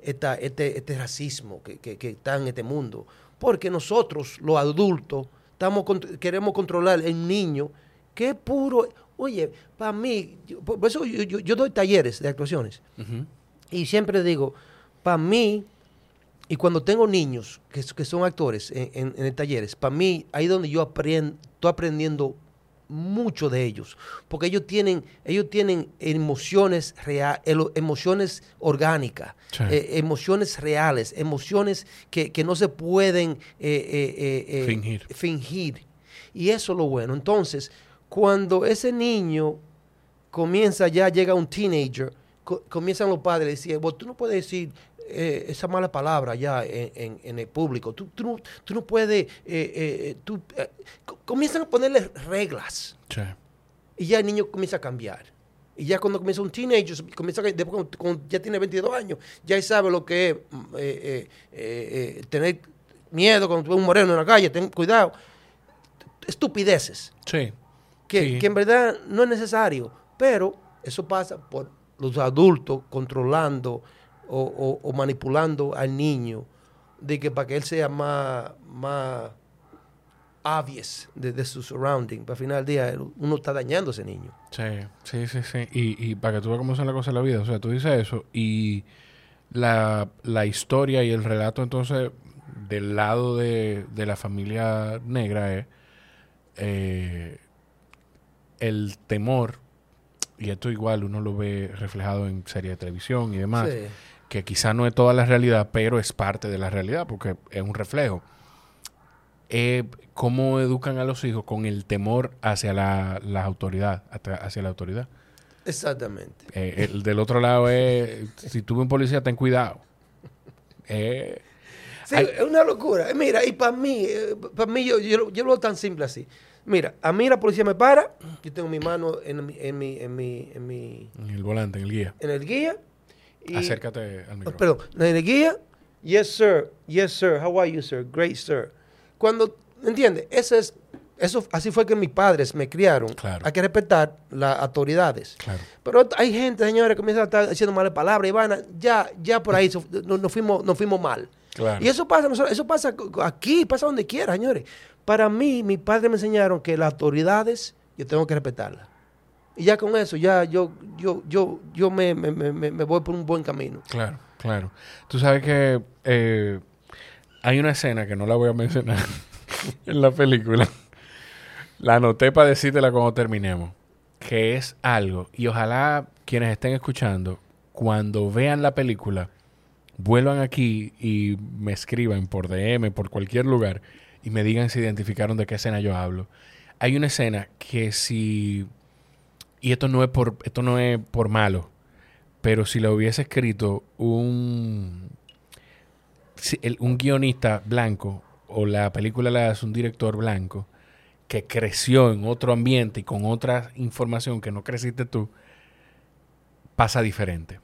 esta, este, este racismo que, que- que está en este mundo. Porque nosotros, los adultos, estamos queremos controlar el niño que es puro. Oye, para mí, yo- por eso yo, yo- yo doy talleres de actuaciones. Y siempre digo, para mí, y cuando tengo niños que, que son actores en, en, en talleres, para mí, ahí donde yo aprendo, estoy aprendiendo mucho de ellos. Porque ellos tienen, ellos tienen emociones reales, emociones orgánicas, Sí. eh, emociones reales, emociones que, que no se pueden eh, eh, Fingir. fingir. Y eso es lo bueno. Entonces, cuando ese niño comienza ya, llega un teenager, co- comienzan los padres a decir, "Bueno, tú no puedes decir eh, esa mala palabra ya en, en- en el público, tú, tú no, tú no puedes, eh, eh, tú, eh", co- comienzan a ponerle reglas Sí. y ya el niño comienza a cambiar. Y ya cuando comienza un teenager, comienza a- después cuando, cuando ya tiene 22 años, ya sabe lo que es mm, eh, eh, eh, eh, tener miedo cuando tú ves un moreno en la calle, ten cuidado. Estupideces Sí. Que, Sí. que en verdad no es necesario, pero eso pasa por los adultos controlando o, o- o manipulando al niño de que para que él sea más, más obvious de, de su surrounding. Pero al final del día uno está dañando a ese niño. Sí, sí, sí, sí. Y, y para que tú veas cómo son las cosas en la vida. O sea, tú dices eso y la, la historia y el relato entonces del lado de, de la familia negra es eh, el temor, y esto igual uno lo ve reflejado en series de televisión y demás, Sí. que quizá no es toda la realidad, pero es parte de la realidad porque es un reflejo. Eh, ¿Cómo educan a los hijos con el temor hacia la, la autoridad, hacia la autoridad? Exactamente. Eh, el del otro lado es, si tú ves un policía, ten cuidado. Eh, Sí, es una locura. Eh, Mira, y para mí, para mí yo, yo, lo- yo lo veo tan simple así. Mira, a mí la policía me para, yo tengo mi mano en mi, en mi, en mi, en mi, en el volante, en el guía. en el guía. Y, Acércate al Oh, micrófono. Perdón, en el guía. Yes, sir. Yes, sir. How are you, sir? Great, sir. Cuando, ¿me entiendes? Eso es, eso, así fue que mis padres me criaron. Claro. Hay que respetar las autoridades. Claro. Pero hay gente, señores, que comienza a estar diciendo malas palabras y van a- ya, ya por ahí nos, nos fuimos, nos fuimos mal. Claro. Y eso pasa, eso pasa aquí, pasa donde quiera, señores. Para mí, mis padres me enseñaron que las autoridades yo tengo que respetarlas. Y ya con eso, ya yo, yo, yo, yo me, me, me, me- voy por un buen camino. Claro, claro. Tú sabes que eh, hay una escena que no la voy a mencionar en la película. La anoté para decírtela cuando terminemos. Que es algo, y ojalá quienes estén escuchando, cuando vean la película, vuelvan aquí y me escriban por DM, por cualquier lugar, y me digan si identificaron de qué escena yo hablo. Hay una escena que si... Y esto no es por, esto no es por malo, pero si la hubiese escrito un, un guionista blanco o la película la hace un director blanco que creció en otro ambiente y con otra información que no creciste tú, pasa diferente.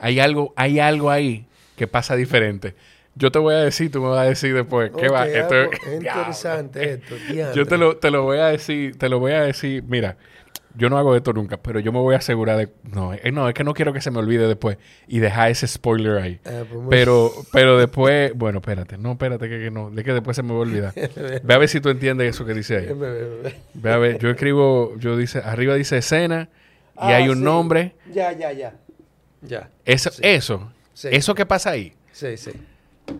Hay algo, hay algo ahí que pasa diferente. Yo te voy a decir, tú me vas a decir después. ¿Qué va? Ok, Esto ah, es- pues, es interesante esto. yo te lo, te lo voy a decir, te lo voy a decir, mira, yo no hago esto nunca, pero yo me voy a asegurar de, no, eh, no, es que no quiero que se me olvide después y dejar ese spoiler ahí. Ah, pues Pero, pero después, bueno, espérate, no, espérate, que, que no, de que después se me va a olvidar. Ve a ver si tú entiendes eso que dice ahí. Ve a ver, yo escribo, yo dice, arriba dice escena y Ah, hay un sí. nombre. Ya, ya, ya. Ya. Eso, Sí. eso, Sí. eso que pasa ahí. Sí, sí.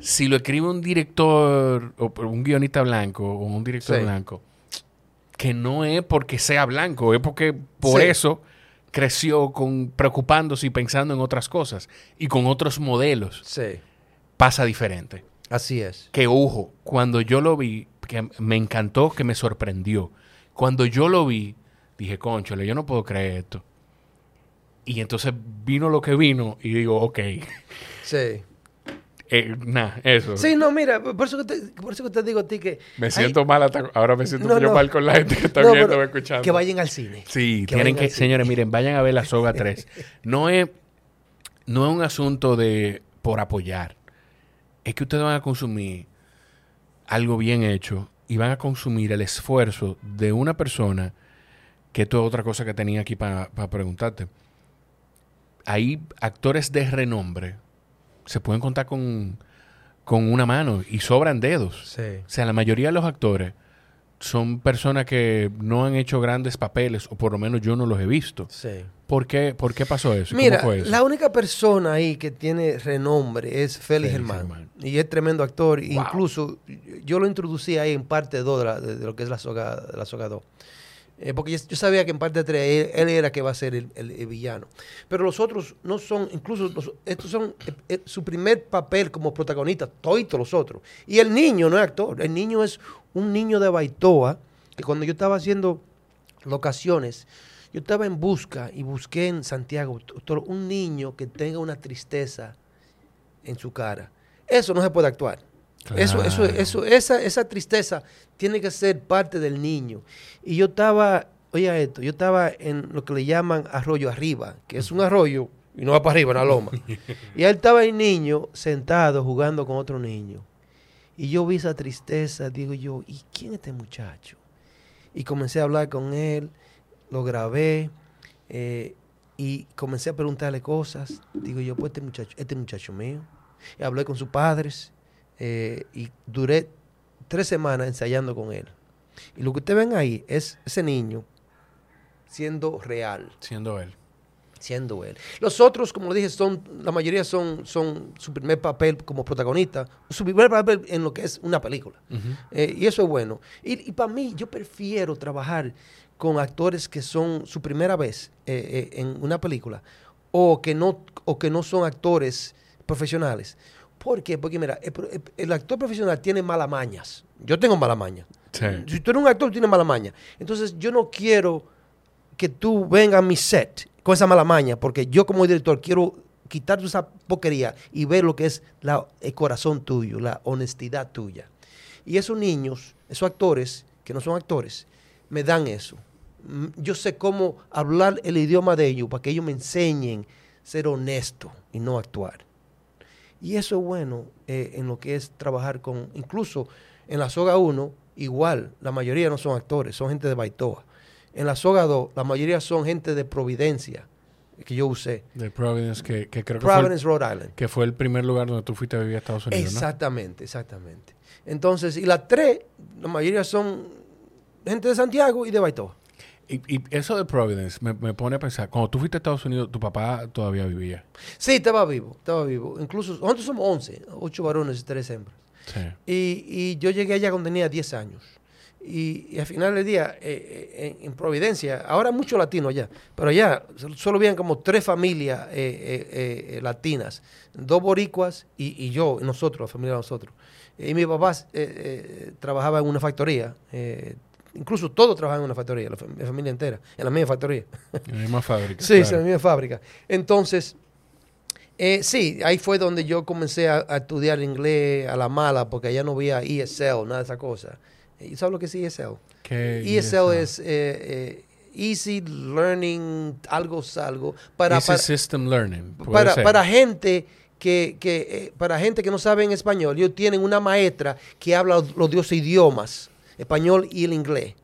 Si lo escribe un director o un guionista blanco o un director Sí. blanco, que no es porque sea blanco, es porque por Sí. eso creció con preocupándose y pensando en otras cosas y con otros modelos. Sí. Pasa diferente. Así es. Que ojo, cuando yo lo vi, que me encantó, que me sorprendió. Cuando yo lo vi, dije, conchole, yo no puedo creer esto. Y entonces vino lo que vino y digo, ok, Sí. Eh, eso. Sí, no, mira, por eso que te, por eso que te digo a ti que. Me hay- siento mal, hasta- ahora me siento No, yo no. mal con la gente que está No, viendo escuchando. Que vayan al cine. Sí, Que tienen que, señores, miren, vayan a ver la soga 3. No es, no es un asunto de por apoyar. Es que ustedes van a consumir algo bien hecho y van a consumir el esfuerzo de una persona, que esto es otra cosa que tenía aquí para preguntarte. Hay actores de renombre, se pueden contar con, con una mano y sobran dedos. Sí. O sea, la mayoría de los actores son personas que no han hecho grandes papeles, o por lo menos yo no los he visto. Sí. ¿Por qué, por qué pasó eso? Mira, ¿Cómo fue eso? la única persona ahí que tiene renombre es Félix Félix Germán. Germán. Y es tremendo actor. Wow. Incluso yo lo introducí ahí en parte 2 de, la- de- de lo que es la soga, de la soga 2. Eh, porque yo, sabía que en parte 3 él, él era que va a ser el, villano. Pero los otros no son, incluso estos son eh, eh, su primer papel como protagonista, todos los otros. Y el niño no es actor, el niño es un niño de Baitoa, que cuando yo estaba haciendo locaciones, yo estaba en busca y busqué en Santiago un niño que tenga una tristeza en su cara. Eso no se puede actuar. Eso, eso, eso, esa, esa tristeza tiene que ser parte del niño. Y yo estaba, oye esto, yo estaba en lo que le llaman arroyo arriba, que es un arroyo y no va para arriba, una loma. y él estaba el niño sentado jugando con otro niño. Y yo vi esa tristeza, digo yo, ¿y quién es este muchacho? Y comencé a hablar con él, lo grabé eh, y comencé a preguntarle cosas. Digo yo, pues este muchacho, este muchacho mío. Y hablé con sus padres eh, y duré tres semanas ensayando con él. Y lo que ustedes ven ahí es ese niño siendo real, Siendo él. siendo él. Los otros, como dije, son, la mayoría son, son su primer papel como protagonista, su primer papel en lo que es una película. Eh, y eso es bueno. Y, para mí, yo prefiero trabajar con actores que son su primera vez eh, eh, en una película o que no, o que no son actores profesionales. ¿Por qué? Porque mira, el, actor profesional tiene mala mañas. Yo tengo mala maña. Sí. Si tú eres un actor, tienes mala maña. Entonces, yo no quiero que tú vengas a mi set con esa mala maña, porque yo como director quiero quitar esa porquería y ver lo que es la, el corazón tuyo, la honestidad tuya. Y esos niños, esos actores, que no son actores, me dan eso. Mm, Yo sé cómo hablar el idioma de ellos para que ellos me enseñen ser honesto y no actuar. Y eso es bueno eh, en lo que es trabajar con, incluso en la soga 1, igual, la mayoría no son actores, son gente de Baitoa. En la soga 2, la mayoría son gente de Providencia, que yo usé. De Providence, que, que creo que fue, el, Providence, Rhode Island. que fue el primer lugar donde tú fuiste a vivir a Estados Unidos, ¿no? Exactamente, exactamente. Entonces, y las tres, la mayoría son gente de Santiago y de Baitoa. Y, y eso de Providence me, me pone a pensar, cuando tú fuiste a Estados Unidos, tu papá todavía vivía. Sí, estaba vivo, estaba vivo. Incluso, nosotros somos 11, 8 varones y 3 hembras. Sí. Y, y yo llegué allá cuando tenía 10 años. Y, y al final del día, eh, eh, en, en Providencia, ahora mucho latino allá, pero allá sol- solo habían como tres familias eh, latinas, dos boricuas y, y yo, nosotros, la familia de nosotros. Y mi papá eh, eh, trabajaba en una factoría, eh, incluso todos trabajaban en una factoría, la, mi familia entera, en la misma factoría. En la misma fábrica. Sí, claro. en la misma fábrica. Entonces, eh, sí, ahí fue donde yo comencé a, a estudiar inglés a la mala, porque allá no había ESL, nada de esa cosa. ¿Y sabes lo que es E ESL? ¿Qué- ESL es eh, eh, Easy Learning, algo, algo, para, Easy para, System Learning. para gente que, que, eh, para gente que no sabe en español, ellos tienen una maestra que habla los dos idiomas, español y el inglés.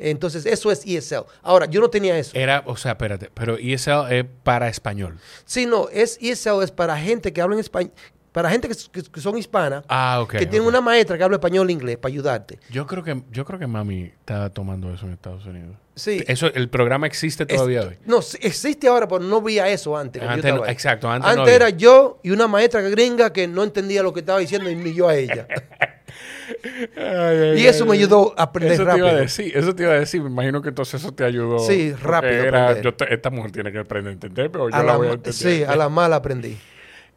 Entonces, eso es ESL. Ahora, yo no tenía eso. Era, o sea, espérate, pero ESL es para español. Sí, no, es ESL es para gente que habla en español, para gente que, que- que son hispanas, Ah, que tienen una maestra que habla español e inglés para ayudarte. Yo creo que yo creo que mami estaba tomando eso en Estados Unidos. Sí. Eso, el programa existe Es- todavía hoy. No, existe ahora, pero no veía eso antes. Antes no- exacto, antes no era yo y una maestra gringa que no entendía lo que estaba diciendo y ni yo a ella. Y eso me ayudó a aprender eso Te iba a rápido. decir, eso te iba a decir. Me imagino que entonces eso te ayudó. Sí, rápido Era, yo esta mujer tiene que aprender a entender, pero yo A la, la voy a entender. sí, a la mala aprendí.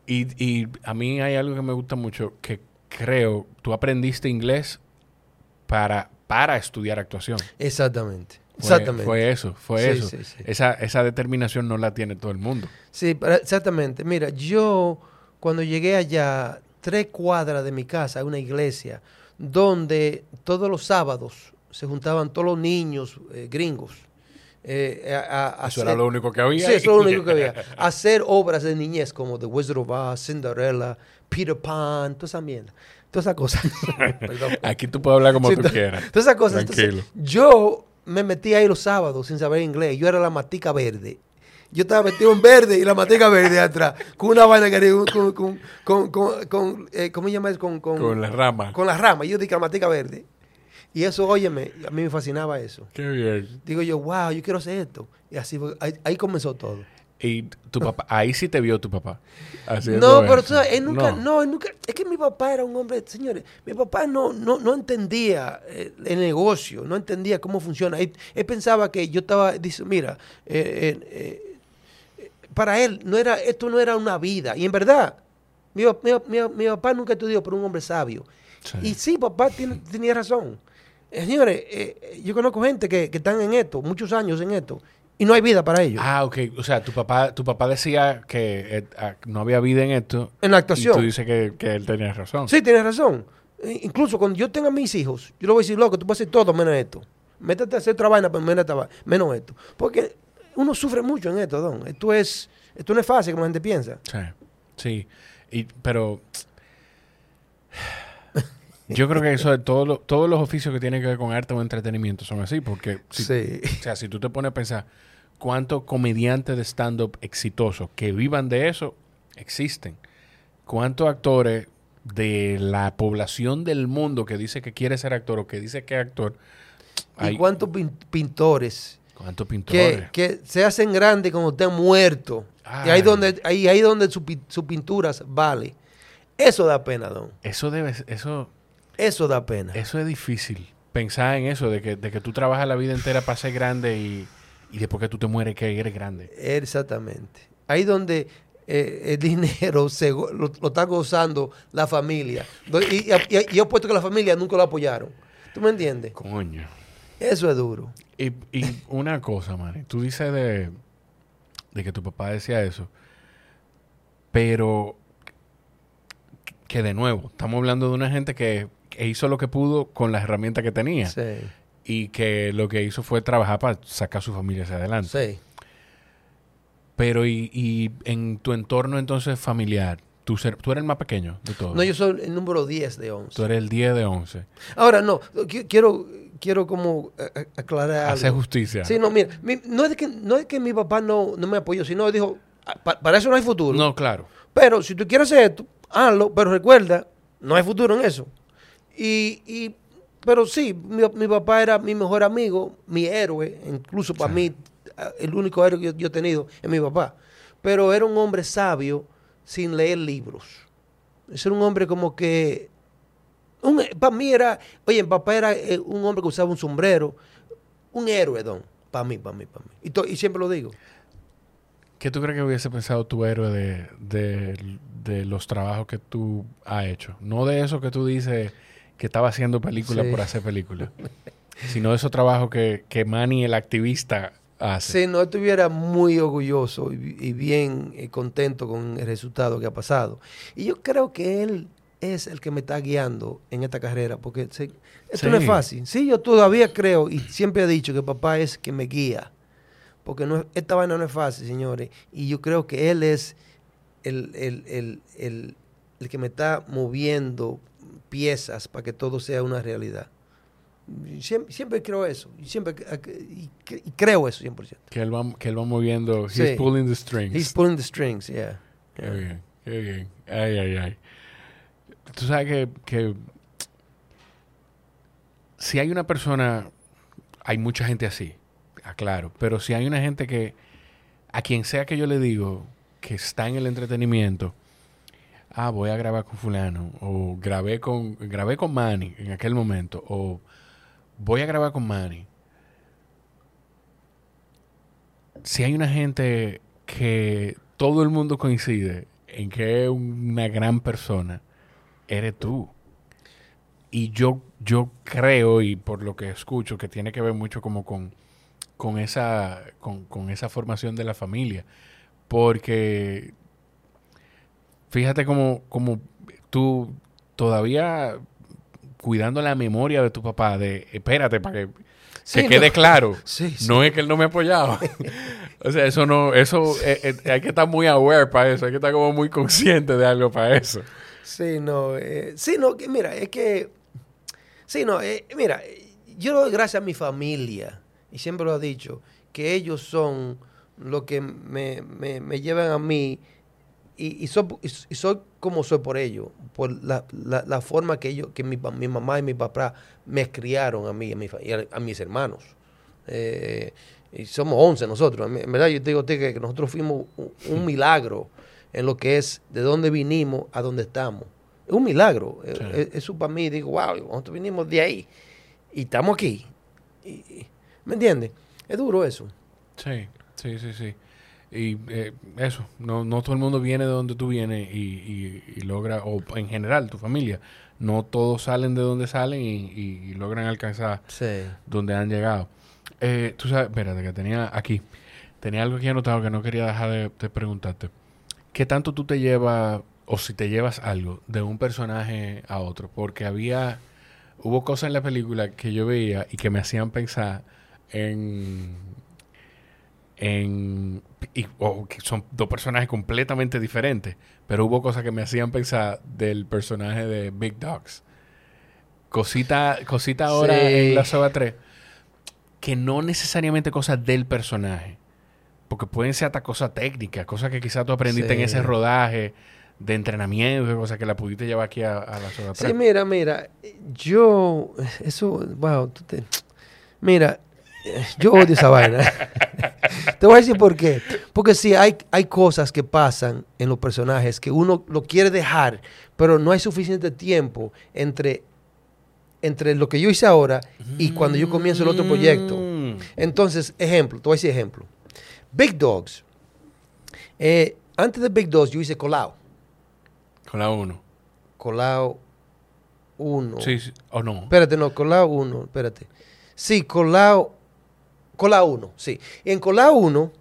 Y, y a mí hay algo que me gusta mucho, que creo, tú aprendiste inglés para, para estudiar actuación. Exactamente. Fue- Exactamente. Fue eso, fue Sí, eso. sí, sí. Esa, esa determinación no la tiene todo el mundo. Sí, exactamente. Mira, yo cuando llegué allá, tres cuadras de mi casa, una iglesia donde todos los sábados se juntaban todos los niños eh, gringos. eh, a- a- a Eso hacer- era lo único que había. Sí, eso era lo único que había. Hacer obras de niñez como The Wizard of Oz, Cinderella, Peter Pan, toda esa mierda. Todas esas cosas. Aquí tú puedes hablar como Sí, tú quieras. Todas esas cosas. Entonces, Tranquilo. yo me metí ahí los sábados sin saber inglés. Yo era la matica verde. Yo estaba metido en verde y la matica verde atrás. Con una vaina que con, con, con, con, con, eh, ¿cómo se llama? eso? Con, con, Con las ramas. con las ramas. Yo dije la matica verde. Y eso, óyeme, a mí me fascinaba eso. Qué bien. Digo yo, wow, yo quiero hacer esto. Y así fue, ahí, ahí comenzó todo. Y tu papá, ahí sí te vio tu papá. No, pero tú sabes, él nunca, No. no. él nunca, es que mi papá era un hombre, señores, mi papá no, no, no entendía eh, el negocio, no entendía cómo funciona. Él, él pensaba que yo estaba, dice, mira, eh, eh, eh, para él no era, esto no era una vida. Y en verdad, mi, pa- mi, mi- mi papá nunca estudió por un hombre sabio. Sí. Y sí, papá tiene- tenía razón. Eh, señores, eh, yo conozco gente que, que están en esto, muchos años en esto, y no hay vida para ellos. Ah, ok. O sea, tu papá, tu papá decía que eh, ah, no había vida en esto. En la actuación. Y tú dices que, que él tenía razón. Sí, tienes razón. Eh, Incluso cuando yo tenga mis hijos, yo le voy a decir, loco, tú puedes hacer todo menos esto. Métete a hacer otra vaina, menos esto. Porque uno sufre mucho en esto, Don. Esto, es, esto no es fácil como la gente piensa. Sí. Sí. Y, pero yo creo que eso de todo lo- todos los oficios que tienen que ver con arte o entretenimiento son así. Porque si, Sí. o sea, si tú te pones a pensar cuántos comediantes de stand-up exitosos que vivan de eso existen. ¿Cuántos actores de la población del mundo que dice que quiere ser actor o que dice que es actor, ¿Y cuántos pin- pintores cuántos que, pintores. que se hacen grandes cuando están muertos? Y ahí donde, ahí, ahí donde su, pi- su pinturas vale. Eso da pena, don. Eso debe, eso, Eso da pena. eso es difícil. Pensar en eso, de que, de que tú trabajas la vida entera para ser grande y, y después que tú te mueres que eres grande. Exactamente. Ahí donde eh, el dinero se lo, lo está gozando la familia. Y, y, y yo he puesto que la familia nunca lo apoyaron. ¿Tú me entiendes? Coño. Eso es duro. Y, y una cosa, man. Tú dices de, de que tu papá decía eso. Pero que de nuevo, estamos hablando de una gente que, que hizo lo que pudo con las herramientas que tenía. Sí. Y que lo que hizo fue trabajar para sacar a su familia hacia adelante. Sí. Pero y, y en tu entorno entonces familiar, tú, ser- tú eres el más pequeño de todos. No, yo soy el número 10 de 11. Tú eres el 10 de 11. Ahora, no, qui- quiero, quiero como eh, eh, aclarar algo. Hacer justicia. Sí, no, mira, mi- no, es que, no es que mi papá no, no me apoyó, sino dijo, "Ah, pa- para eso no hay futuro. No, claro. Pero si tú quieres hacer esto, hazlo, pero recuerda, no hay futuro en eso. Y, y pero sí, mi, mi papá era mi mejor amigo, mi héroe, incluso para mí, ah, el único héroe que yo, yo he tenido es mi papá. Pero era un hombre sabio sin leer libros. Ese era un hombre como que... Para mí era, oye, mi papá era eh, un hombre que usaba un sombrero, un héroe, don, para mí, para mí, para mí. Y, to- y siempre lo digo. ¿Qué tú crees que hubiese pensado tu héroe de, de- de los trabajos que tú has hecho? No de eso que tú dices que estaba haciendo películas Sí. por hacer películas, sino de esos trabajos que, que Manny, el activista, hace. Si no estuviera muy orgulloso y, y bien eh, contento con el resultado que ha pasado. Y yo creo que él es el que me está guiando en esta carrera, porque se- esto no es Sí. fácil. Sí, yo todavía creo y siempre he dicho que papá es que me guía, porque no, es- esta vaina no es fácil, señores. Y yo creo que él es el, el- el- el- el que me está moviendo piezas para que todo sea una realidad. Siempre, siempre creo eso. Y, siempre, y, creo eso 100%. Que él va, que él va moviendo. Sí. He's pulling the strings. He's pulling the strings, yeah. Qué bien, qué bien. Ay, ay, ay. Tú sabes que, que si hay una persona, hay mucha gente así, aclaro, pero si hay una gente que, a quien sea que yo le digo, que está en el entretenimiento, ah, voy a grabar con fulano, o grabé con, grabé con Manny en aquel momento, o voy a grabar con Manny. Si hay una gente que todo el mundo coincide en que es una gran persona, eres tú. Y yo, yo creo, y por lo que escucho, que tiene que ver mucho como con, con, esa, con, con esa formación de la familia. Porque fíjate como, como tú todavía cuidando la memoria de tu papá, de espérate para que Sí, se quede no. claro. Sí, sí. No es que él no me apoyaba. o sea, eso no, eso eh, eh, hay que estar muy aware para eso, hay que estar como muy consciente de algo para eso. Sí, no, eh, sí, no, que mira, es que, sí, no, eh, mira, yo doy gracias a mi familia, y siempre lo he dicho, que ellos son lo que me, me, me llevan a mí, y, y, soy, y, soy como soy por ellos, por la, la, la forma que ellos, que mi, mi mamá y mi papá me criaron a mí a, mi, a, mis hermanos. Eh, y somos 11 nosotros. En verdad, yo te digo que nosotros fuimos un milagro en lo que es de dónde vinimos a dónde estamos. Es un milagro. Sí. Eso para mí, digo, wow, nosotros vinimos de ahí y estamos aquí. Y- ¿Me entiendes? Es duro eso. Sí, sí, sí, sí. Y eh, eso, no, no todo el mundo viene de donde tú vienes y, y- y logra, o en general, tu familia, no todos salen de donde salen y, y- y logran alcanzar Sí. donde han llegado. Eh, tú sabes, espérate, que tenía aquí, tenía algo aquí anotado que no quería dejar de, de preguntarte. ¿Qué tanto tú te llevas, o si te llevas algo, de un personaje a otro? Porque había, hubo cosas en la película que yo veía y que me hacían pensar en, en y- que son dos personajes completamente diferentes, pero hubo cosas que me hacían pensar del personaje de Big Dogs. Cosita, cosita ahora Sí. en la soga 3, que no necesariamente cosas del personaje, porque pueden ser hasta cosas técnicas, cosas que quizás tú aprendiste en ese rodaje de entrenamiento, cosas que la pudiste llevar aquí a, a la soga Sí, 3. mira, mira, yo, eso, wow, tú te, mira, yo odio esa vaina. te voy a decir por qué. Porque sí, hay, hay cosas que pasan en los personajes que uno lo quiere dejar, pero no hay suficiente tiempo entre, entre lo que yo hice ahora y cuando yo comienzo el otro proyecto. Mm. Entonces, ejemplo, te voy a decir ejemplo. Big Dogs. Eh, antes de Big Dogs yo hice Colao. Con la 1. Colao 1. Sí, sí. O no. Espérate, no, Colao 1, espérate. Sí, Colao, Colao 1, sí. En Colao 1,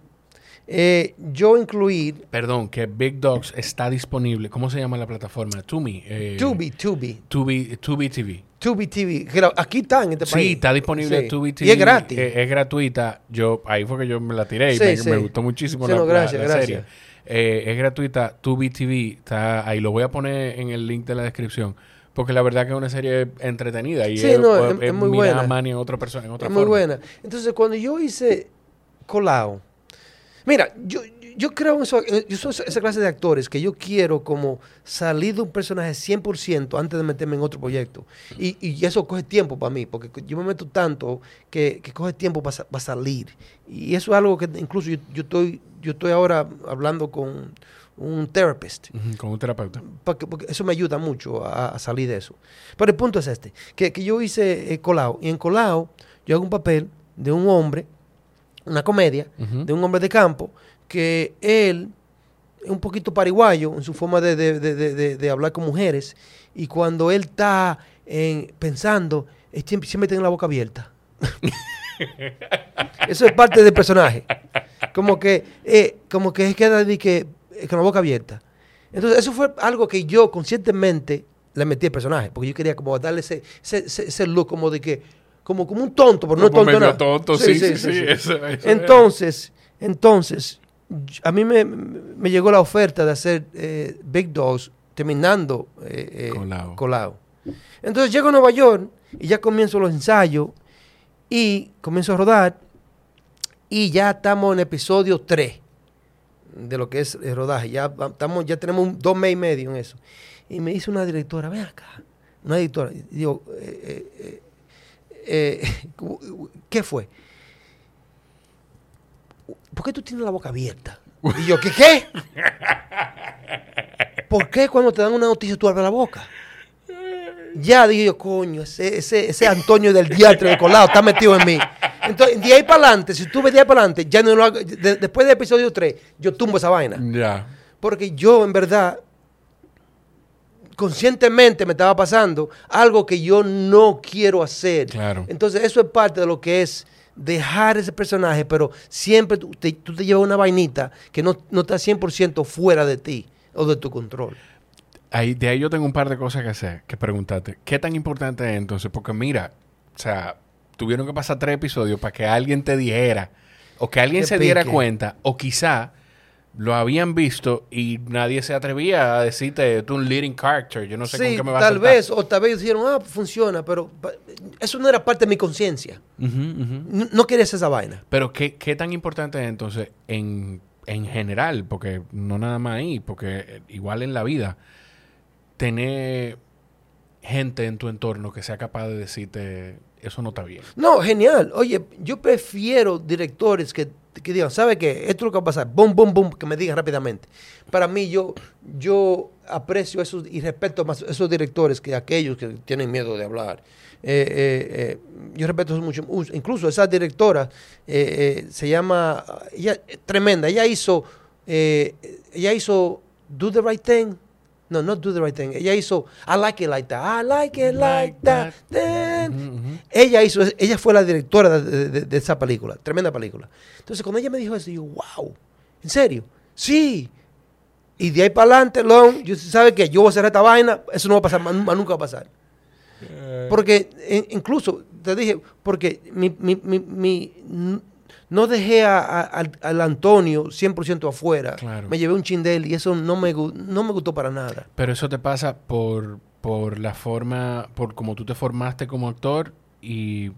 eh, yo incluí Perdón, que Big Dogs está disponible. ¿Cómo se llama la plataforma? Tubi. Eh, Tubi, Tubi, Tubi, Tubi TV. Tubi TV. Aquí está en este país. Sí, está disponible Sí. Tubi TV. Y es gratis. eh, es gratuita. Yo, ahí fue que yo me la tiré y Sí, me, sí. me gustó muchísimo Sí, la, no, la- gracias, la gracias. serie. Eh, es gratuita. Tubi TV está ahí. Lo voy a poner en el link de la descripción. Porque la verdad que es una serie entretenida. Y Sí, es, no, es- es- muy a buena. Manny en otra persona. En otra es muy buena. Entonces, cuando yo hice Colao, mira, yo, yo creo en eso, en- yo soy esa clase de actores que yo quiero como salir de un personaje 100% antes de meterme en otro proyecto. Y, y eso coge tiempo para mí, porque yo me meto tanto que, que coge tiempo para salir. Y eso es algo que incluso yo, yo estoy, yo estoy ahora hablando con un therapist. Con un terapeuta. Porque, porque eso me ayuda mucho a, a salir de eso. Pero el punto es este, que, que yo hice eh, Colao, y en Colao yo hago un papel de un hombre, una comedia, de un hombre de campo, que él es un poquito pariguayo en su forma de, de- de- hablar con mujeres, y cuando él está eh, pensando, siempre, siempre tiene la boca abierta. eso es parte del personaje. Como que, eh, como que es queda de que, eh, con la boca abierta. Entonces, eso fue algo que yo conscientemente le metí al personaje, porque yo quería como darle ese, ese, ese- look como de que, como, como un tonto, pero no Como tonto nada. tonto, sí, sí, sí, entonces, entonces, a mí me, me llegó la oferta de hacer eh, Big Dogs terminando eh, eh. Colao. Entonces llego a Nueva York y ya comienzo los ensayos y comienzo a rodar y ya estamos en episodio 3 de lo que es el rodaje. Ya, estamos, ya tenemos un, dos meses y medio en eso. Y me dice una directora, ven acá, una directora, digo, eh, ¿qué fue? ¿Por qué tú tienes la boca abierta? Y yo, ¿qué qué? ¿Por qué cuando te dan una noticia tú abres la boca? Ya dije yo, coño, ese, ese, ese Antonio del diatre de colado está metido en mí. Entonces, de ahí para adelante, si tú ves de ahí para adelante, ya no lo hago. de- después del episodio 3, yo tumbo esa vaina. Ya. Porque yo, en verdad, conscientemente me estaba pasando algo que yo no quiero hacer. Claro. Entonces, eso es parte de lo que es dejar ese personaje, pero siempre tú te, tú te llevas una vainita que no, no está 100% fuera de ti o de tu control. Ahí, de ahí yo tengo un par de cosas que hacer, que preguntarte. ¿Qué tan importante es entonces? Porque mira, o sea, tuvieron que pasar tres episodios para que alguien te dijera, o que alguien se diera cuenta, o quizá lo habían visto y nadie se atrevía a decirte, tú un leading character, yo no sé con sí, qué me vas a tal saltar". vez, o tal vez dijeron, ah, funciona, pero eso no era parte de mi conciencia. No, no quería hacer esa vaina. Pero ¿qué, qué tan importante es entonces en, en general? Porque no nada más ahí, porque eh, igual en la vida, tener gente en tu entorno que sea capaz de decirte, eso no está bien. No, genial. Oye, yo prefiero directores que, que digan, ¿sabe qué? Esto es lo que va a pasar. Boom, boom, boom, que me digan rápidamente. Para mí, yo, yo aprecio esos y respeto más esos directores que aquellos que tienen miedo de hablar. Eh, eh, eh, yo respeto eso mucho. Incluso esa directora se llama, ella, tremenda. Ella hizo, ella hizo Do the Right Thing. No, no Do the Right Thing. Ella hizo I Like It Like That. I Like It Like That. Ella hizo, ella fue la directora de, de- de esa película, tremenda película. Entonces, cuando ella me dijo eso, yo, wow, ¿en serio? Sí. Y de ahí para adelante, Long, yo sabe que yo voy a hacer esta vaina, eso no va a pasar, más, más nunca va a pasar. Porque in- incluso, te dije, porque mi, mi- mi- no dejé a- a- al, al Antonio 100% afuera. Claro. Me llevé un chindel y eso no me, no me gustó para nada. Pero eso te pasa por, por la forma, por cómo tú te formaste como actor y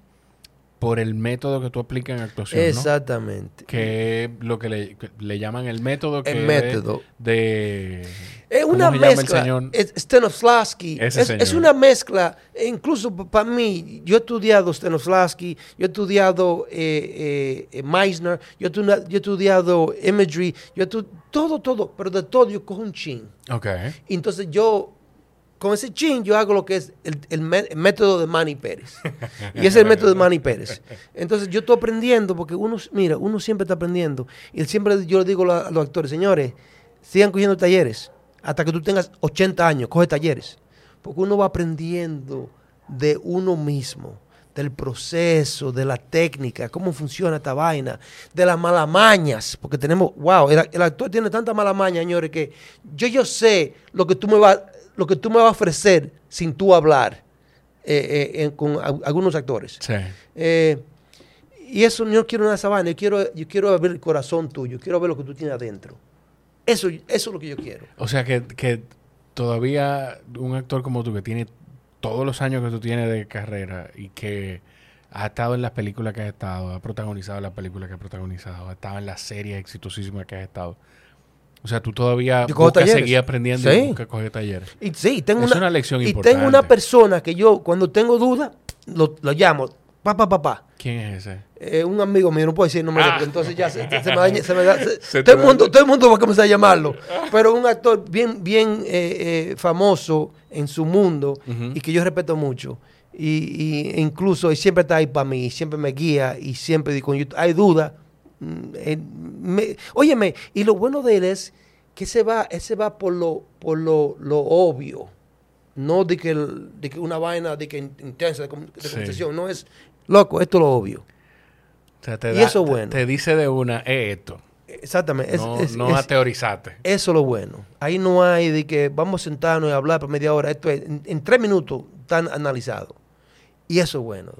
por el método que tú aplicas en actuación, ¿no? Exactamente. Que es lo que le, que le llaman el método que El método. de... Es ¿cómo una se llama el mezcla. señor? Es- Stanislavski. Es, es una mezcla. incluso para mí, yo he estudiado Stanislavski, yo he estudiado eh, eh, eh, Meisner, yo he, estu- yo he estudiado imagery, yo he estu- todo, todo, pero de todo yo cojo un chin. Ok. Entonces yo, con ese chin, yo hago lo que es el, el mé- el método de Manny Pérez. y ese es el método de Manny Pérez. Entonces yo estoy aprendiendo, porque uno, mira, uno siempre está aprendiendo. Y siempre yo le digo a los actores, señores, sigan cogiendo talleres. Hasta que tú tengas 80 años, coge talleres. Porque uno va aprendiendo de uno mismo, del proceso, de la técnica, cómo funciona esta vaina, de las malamañas. Porque tenemos, wow, el, el actor tiene tanta malamaña, señores, que yo, yo sé lo que tú me vas, lo que tú me vas a ofrecer sin tú hablar eh, eh, en- con a- algunos actores. Sí. Eh, y eso yo no quiero nada de esa vaina, yo quiero, yo quiero ver el corazón tuyo, quiero ver lo que tú tienes adentro. Eso, eso es lo que yo quiero. O sea que, que todavía un actor como tú que tiene todos los años que tú tienes de carrera y que ha estado en las películas que has estado, ha protagonizado las películas que ha protagonizado, ha estado en las series exitosísimas que has estado. O sea, tú todavía buscas seguir aprendiendo y Sí. buscas coger talleres. Y sí, tengo Es una, una lección y importante. tengo una persona que yo, cuando tengo duda, lo, lo llamo, papá, papá. ¿Quién es ese? Eh, un amigo mío, no puedo decir el nombre, Ah. entonces ya se, se me daña- se me da- se- Se te todo, el mundo, todo el mundo va a comenzar a llamarlo. Pero un actor bien, bien eh, eh, famoso en su mundo y que yo respeto mucho. Y, y incluso él siempre está ahí para mí, siempre me guía y siempre digo, cuando yo- hay duda. Me- óyeme, y lo bueno de él es que se va, él se va por lo, por lo, lo obvio. No de que, el- de que una vaina de que in- intensa de, de Sí. no es loco, esto es lo obvio. O sea, te Y eso es bueno. Te, te dice de una, es esto. Exactamente. es- no es- no es- teorizarte. eso es lo bueno. Ahí no hay de que vamos a sentarnos y hablar por media hora. Esto es, en, en tres minutos están analizados. Y eso es bueno.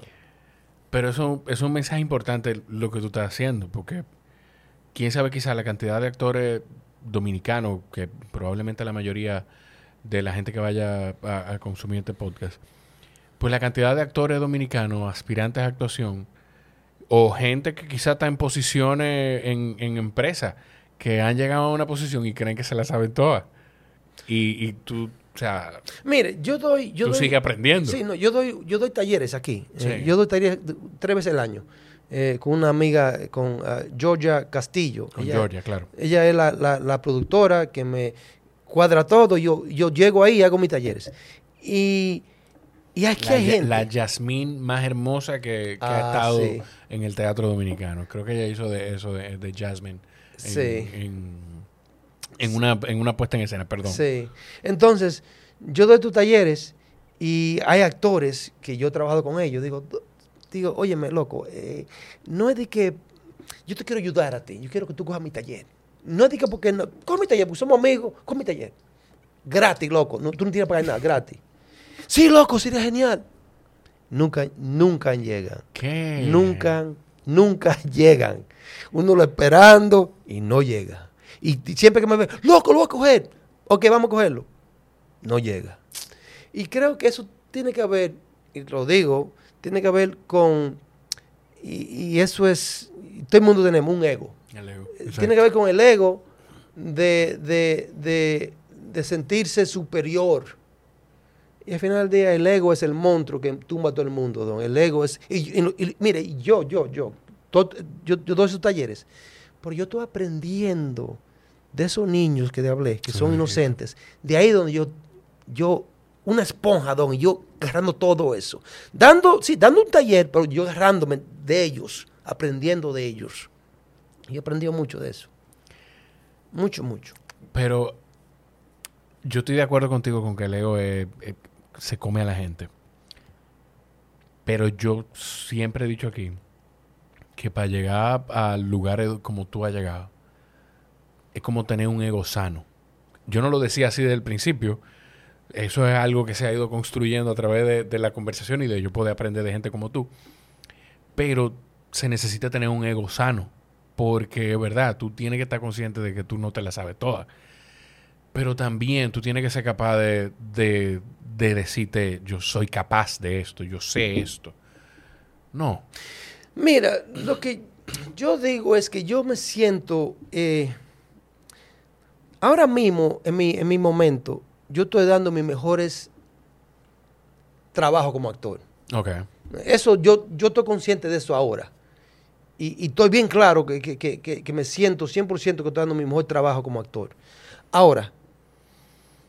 Pero eso es un mensaje importante lo que tú estás haciendo, porque quién sabe quizá la cantidad de actores dominicanos, que probablemente la mayoría de la gente que vaya a, a consumir este podcast, pues la cantidad de actores dominicanos, aspirantes a actuación, o gente que quizá está en posiciones en, en empresas, que han llegado a una posición y creen que se la saben todas. Y, y tú, o sea, Mire, yo doy... Yo tú doy- sigues aprendiendo. Sí, no, yo doy, yo doy talleres aquí. Sí. Eh, yo doy talleres tres veces al año. Eh, con una amiga, eh, con ah, Georgia Castillo. Con Ella- Georgia, claro. Ella es la, la- la productora que me cuadra todo. Yo, yo llego ahí y hago mis talleres. Y, y aquí La, hay gente. la Yasmín más hermosa que, que ha Ah, estado sí. en el teatro dominicano. Creo que ella hizo de eso, de, de Jasmine. En, Sí. En, en una, en una puesta en escena, perdón. Sí. Entonces, yo doy tus talleres y hay actores que yo he trabajado con ellos. Digo, "Do- digo óyeme, loco, eh, no es de que yo te quiero ayudar a ti, yo quiero que tú cojas mi taller. No es de que porque no, coge mi taller, porque somos amigos, coge mi taller. Gratis, loco, no, tú no tienes que pagar nada, gratis. Sí, loco, sería genial. Nunca, nunca llegan. ¿Qué? Nunca, nunca llegan. Uno lo esperando y no llega. Y siempre que me ve, loco, lo voy a coger. Ok, vamos a cogerlo. No llega. Y creo que eso tiene que ver, y lo digo, tiene que ver con, y, y eso es, todo el mundo tenemos un ego. El ego, Tiene exacto. que ver con el ego de, de, de, de sentirse superior. Y al final del día el ego es el monstruo que tumba a todo el mundo, don. El ego es... Y, y- y- mire, yo, yo, yo, yo, yo doy esos talleres, pero yo estoy aprendiendo de esos niños que te hablé, que son Sí. inocentes. De ahí donde yo, yo, una esponja, don, y yo agarrando todo eso. Dando, sí, dando un taller, pero yo agarrándome de ellos, aprendiendo de ellos. Y he aprendido mucho de eso. Mucho, mucho. Pero yo estoy de acuerdo contigo con que el ego es- es- se come a la gente. Pero yo siempre he dicho aquí que para llegar a lugares como tú has llegado, es como tener un ego sano. Yo no lo decía así desde el principio. Eso es algo que se ha ido construyendo a través de, de la conversación y de yo poder aprender de gente como tú. Pero se necesita tener un ego sano. Porque es verdad, tú tienes que estar consciente de que tú no te la sabes toda. Pero también tú tienes que ser capaz de, de, de decirte, yo soy capaz de esto, yo sé esto. No. Mira, lo que yo digo es que yo me siento, eh, ahora mismo, en mi, en mi momento, yo estoy dando mis mejores trabajos como actor. Ok. Eso, yo, yo estoy consciente de eso ahora. Y, y estoy bien claro que, que- que- me siento 100% que estoy dando mi mejor trabajo como actor. Ahora,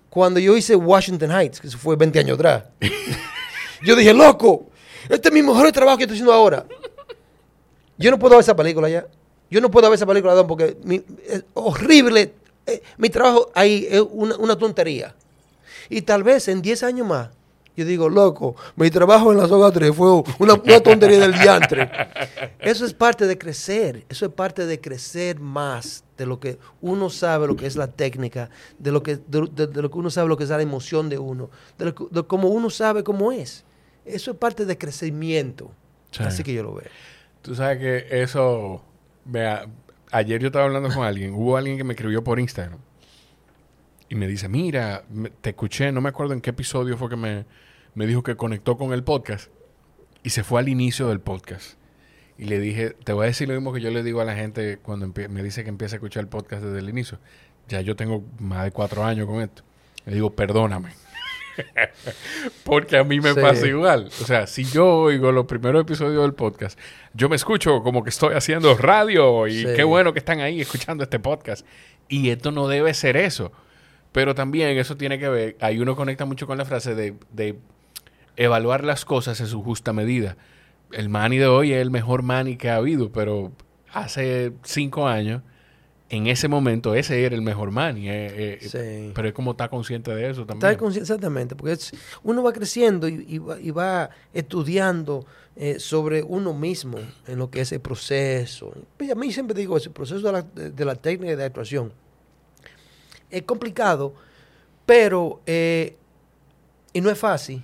cuando yo hice Washington Heights, que eso fue 20 años atrás, yo dije, loco, este es mi mejor trabajo que estoy haciendo ahora. Yo no puedo ver esa película ya. Yo no puedo ver esa película porque mi- es horrible. Eh, mi trabajo ahí es una, una tontería. Y tal vez en 10 años más, yo digo, loco, mi trabajo en la soga 3 fue una, una tontería del diantre. Eso es parte de crecer. Eso es parte de crecer más de lo que uno sabe, lo que es la técnica, de lo que, de, de- de lo que uno sabe, lo que es la emoción de uno, de, lo de cómo uno sabe cómo es. Eso es parte de crecimiento. Sí. Así que yo lo veo. Tú sabes que eso. Vea, ayer yo estaba hablando con alguien. Hubo alguien que me escribió por Instagram. Y me dice: Mira, te escuché, no me acuerdo en qué episodio fue que me, me dijo que conectó con el podcast. Y se fue al inicio del podcast. Y le dije: Te voy a decir lo mismo que yo le digo a la gente cuando me dice que empieza a escuchar el podcast desde el inicio. Ya yo tengo más de cuatro años con esto. Le digo: Perdóname. Porque a mí me Sí. pasa igual. O sea, si yo oigo los primeros episodios del podcast, yo me escucho como que estoy haciendo radio y Sí. qué bueno que están ahí escuchando este podcast. Y esto no debe ser eso. Pero también eso tiene que ver, ahí uno conecta mucho con la frase de, de evaluar las cosas en su justa medida. El Manny de hoy es el mejor Manny que ha habido, pero hace cinco años, en ese momento, ese era el mejor Manny. eh, eh, Sí. Pero es como está consciente de eso también. Estar consci- exactamente, porque es- uno va creciendo y, y va, y va estudiando eh, sobre uno mismo en lo que es el proceso. Y a mí siempre digo eso, el proceso de la, de- de la técnica de actuación. Es complicado, pero, eh, y no es fácil.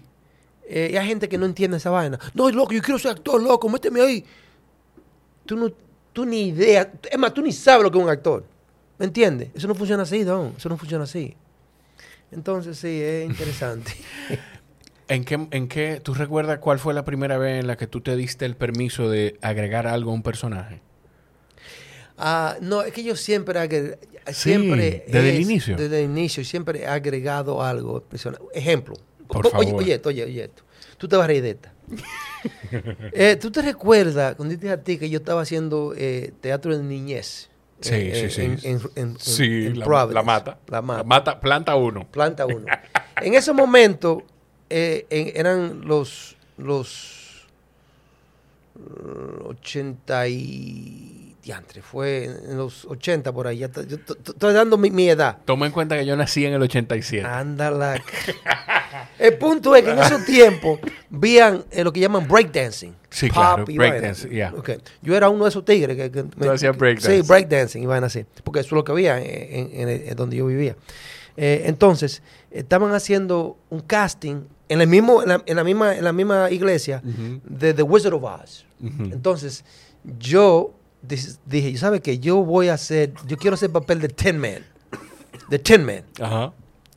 Eh, y hay gente que no entiende esa vaina. No, loco, yo quiero ser actor, loco, méteme ahí. Tú, no, tú ni idea, es más, tú ni sabes lo que es un actor. ¿Me entiendes? Eso no funciona así, Don. Eso no funciona así. Entonces, sí, es interesante. ¿En qué, ¿En qué tú recuerdas cuál fue la primera vez en la que tú te diste el permiso de agregar algo a un personaje? Ah, no, es que yo siempre agre- Sí, siempre desde el es- inicio. Desde el inicio siempre he agregado algo. Ejemplo. Por oye, favor. Oye, esto, oye, oye esto. Tú te vas a reír de esta. Eh, ¿Tú te recuerdas cuando dije a ti que yo estaba haciendo eh, teatro de niñez? Sí, Eh, sí, en- sí. En, en- Sí, en la, la mata. La mata. La mata, planta uno. Planta uno. en ese momento eh, eran los los eh, 80 y diantre, fue en los 80 por ahí. Ya yo estoy dando mi, mi edad. Toma en cuenta que yo nací en el 87. Ándala. El punto es que en esos tiempos vían eh, lo que llaman breakdancing. Sí, Pop claro, vaina. yeah. Yo era uno de esos tigres que, que Tú hacías breakdance. Sí, breakdancing y van así. Porque eso es lo que había en, en- en- en donde yo vivía. Eh, entonces, estaban haciendo un casting en, el mismo, en, la, en la misma, en la misma iglesia de The Wizard of Oz. Entonces, yo dije, ¿sabes qué? Yo voy a hacer, yo quiero hacer papel de Tin Man. De Tin Man. Ajá.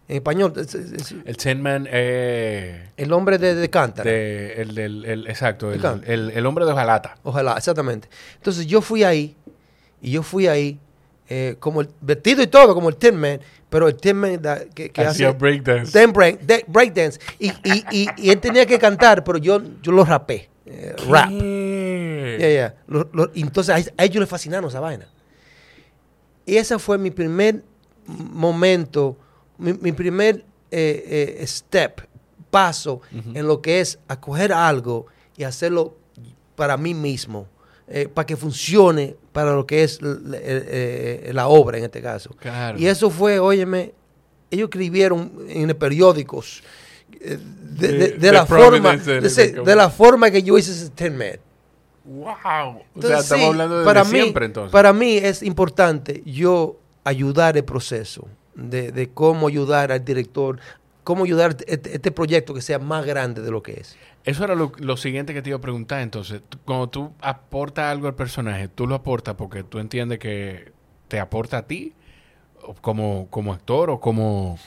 En español, es- es- es El Tin Man, eh, el hombre de, de cántara. de, el, del- el- exacto, el, el- hombre de hojalata. Ojalá, exactamente. Entonces yo fui ahí, y yo fui ahí, eh, como el, vestido y todo, como el Tin Man, pero el Tin Man da- que, que Hacía hace breakdance. break, breakdance. Y, y, y, y él tenía que cantar, pero yo, yo lo rapé. eh, rap. Yeah, entonces a, ellos les fascinaron esa vaina. Y ese fue mi primer momento, mi, primer eh, eh, step, paso en lo que es acoger algo y hacerlo para mí mismo, eh, para que funcione para lo que es la obra en este caso. Y eso fue, óyeme, ellos escribieron en periódicos de, la forma, de, la forma que yo hice ese 10 ¡Wow! Entonces, o sea, estamos sí, hablando de, para mí, siempre entonces. Para mí es importante yo ayudar el proceso de, cómo ayudar al director, cómo ayudar este, este, proyecto que sea más grande de lo que es. Eso era lo, siguiente que te iba a preguntar. Entonces, cuando tú aportas algo al personaje, ¿tú lo aportas porque tú entiendes que te aporta a ti como, como actor o como...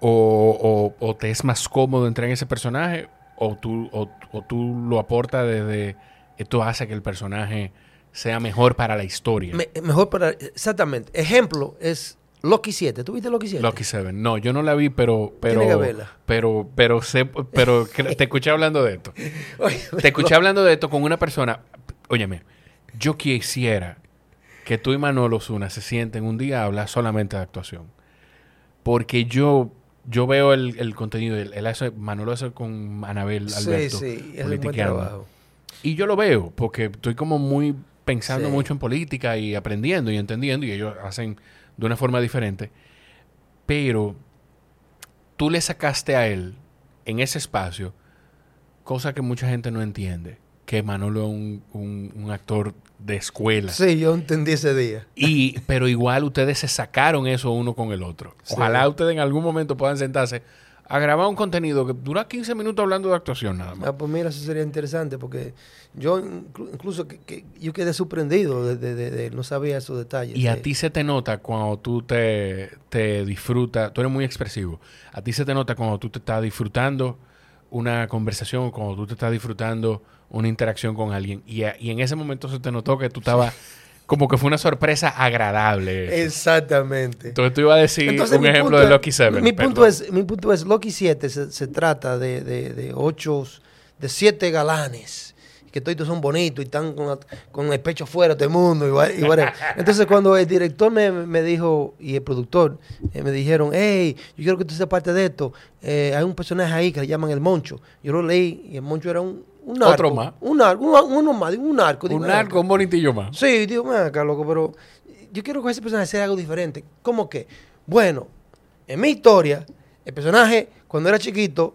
O, te es más cómodo entrar en ese personaje o tú, o, o tú lo aportas desde esto hace que el personaje sea mejor para la historia. Me- mejor para. Exactamente. Ejemplo es Loki 7. ¿Tú viste Loki 7? Lucky Seven. No, yo no la vi, pero... pero Tiene que verla. Pero, pero, sé, pero te escuché hablando de esto. Te escuché hablando de esto con una persona. Óyeme, yo quisiera que tú y Manolo Osuna se sienten un día a hablar solamente de actuación. Porque yo, yo veo el, el contenido. Él, hace, Manolo hace con Anabel Sí, Alberto. sí. Es un buen trabajo. Y yo lo veo, porque estoy como muy pensando Sí. mucho en política y aprendiendo y entendiendo, y ellos hacen de una forma diferente. Pero tú le sacaste a él en ese espacio cosa que mucha gente no entiende, que Manolo es un, un- un actor de escuela. Sí, yo entendí ese día. Y, pero igual ustedes se sacaron eso uno con el otro. Sí. Ojalá ustedes en algún momento puedan sentarse a grabar un contenido que dura 15 minutos hablando de actuación nada más. Ah, pues mira, eso sería interesante porque yo inclu- incluso que, que yo quedé sorprendido de, de- de- de- no sabía esos detalles. Y a ti se te nota cuando tú te, te disfrutas, tú eres muy expresivo, a ti se te nota cuando tú te estás disfrutando una conversación, cuando tú te estás disfrutando una interacción con alguien. Y, a- y en ese momento se te notó que tú estabas, como que fue una sorpresa agradable. Exactamente. Entonces tú ibas a decir un ejemplo punto de Lucky Seven. Mi punto, perdón. es, mi punto es, Loki 7 se, se trata de, de, de ocho, de siete galanes, que todos son bonitos y están con, la- con el pecho fuera de mundo. Y, y. Entonces cuando el director me, me dijo, y el productor, eh, me dijeron, hey, yo quiero que tú seas parte de esto, eh, hay un personaje ahí que le llaman el Moncho. Yo lo leí y el Moncho era un, un. Otro más. Un narco, un, uno más, un narco. digo, Un narco, un bonitillo más. Sí, digo, ven acá, loco, pero yo quiero que ese personaje sea algo diferente. ¿Cómo que? Bueno, en mi historia, el personaje, cuando era chiquito,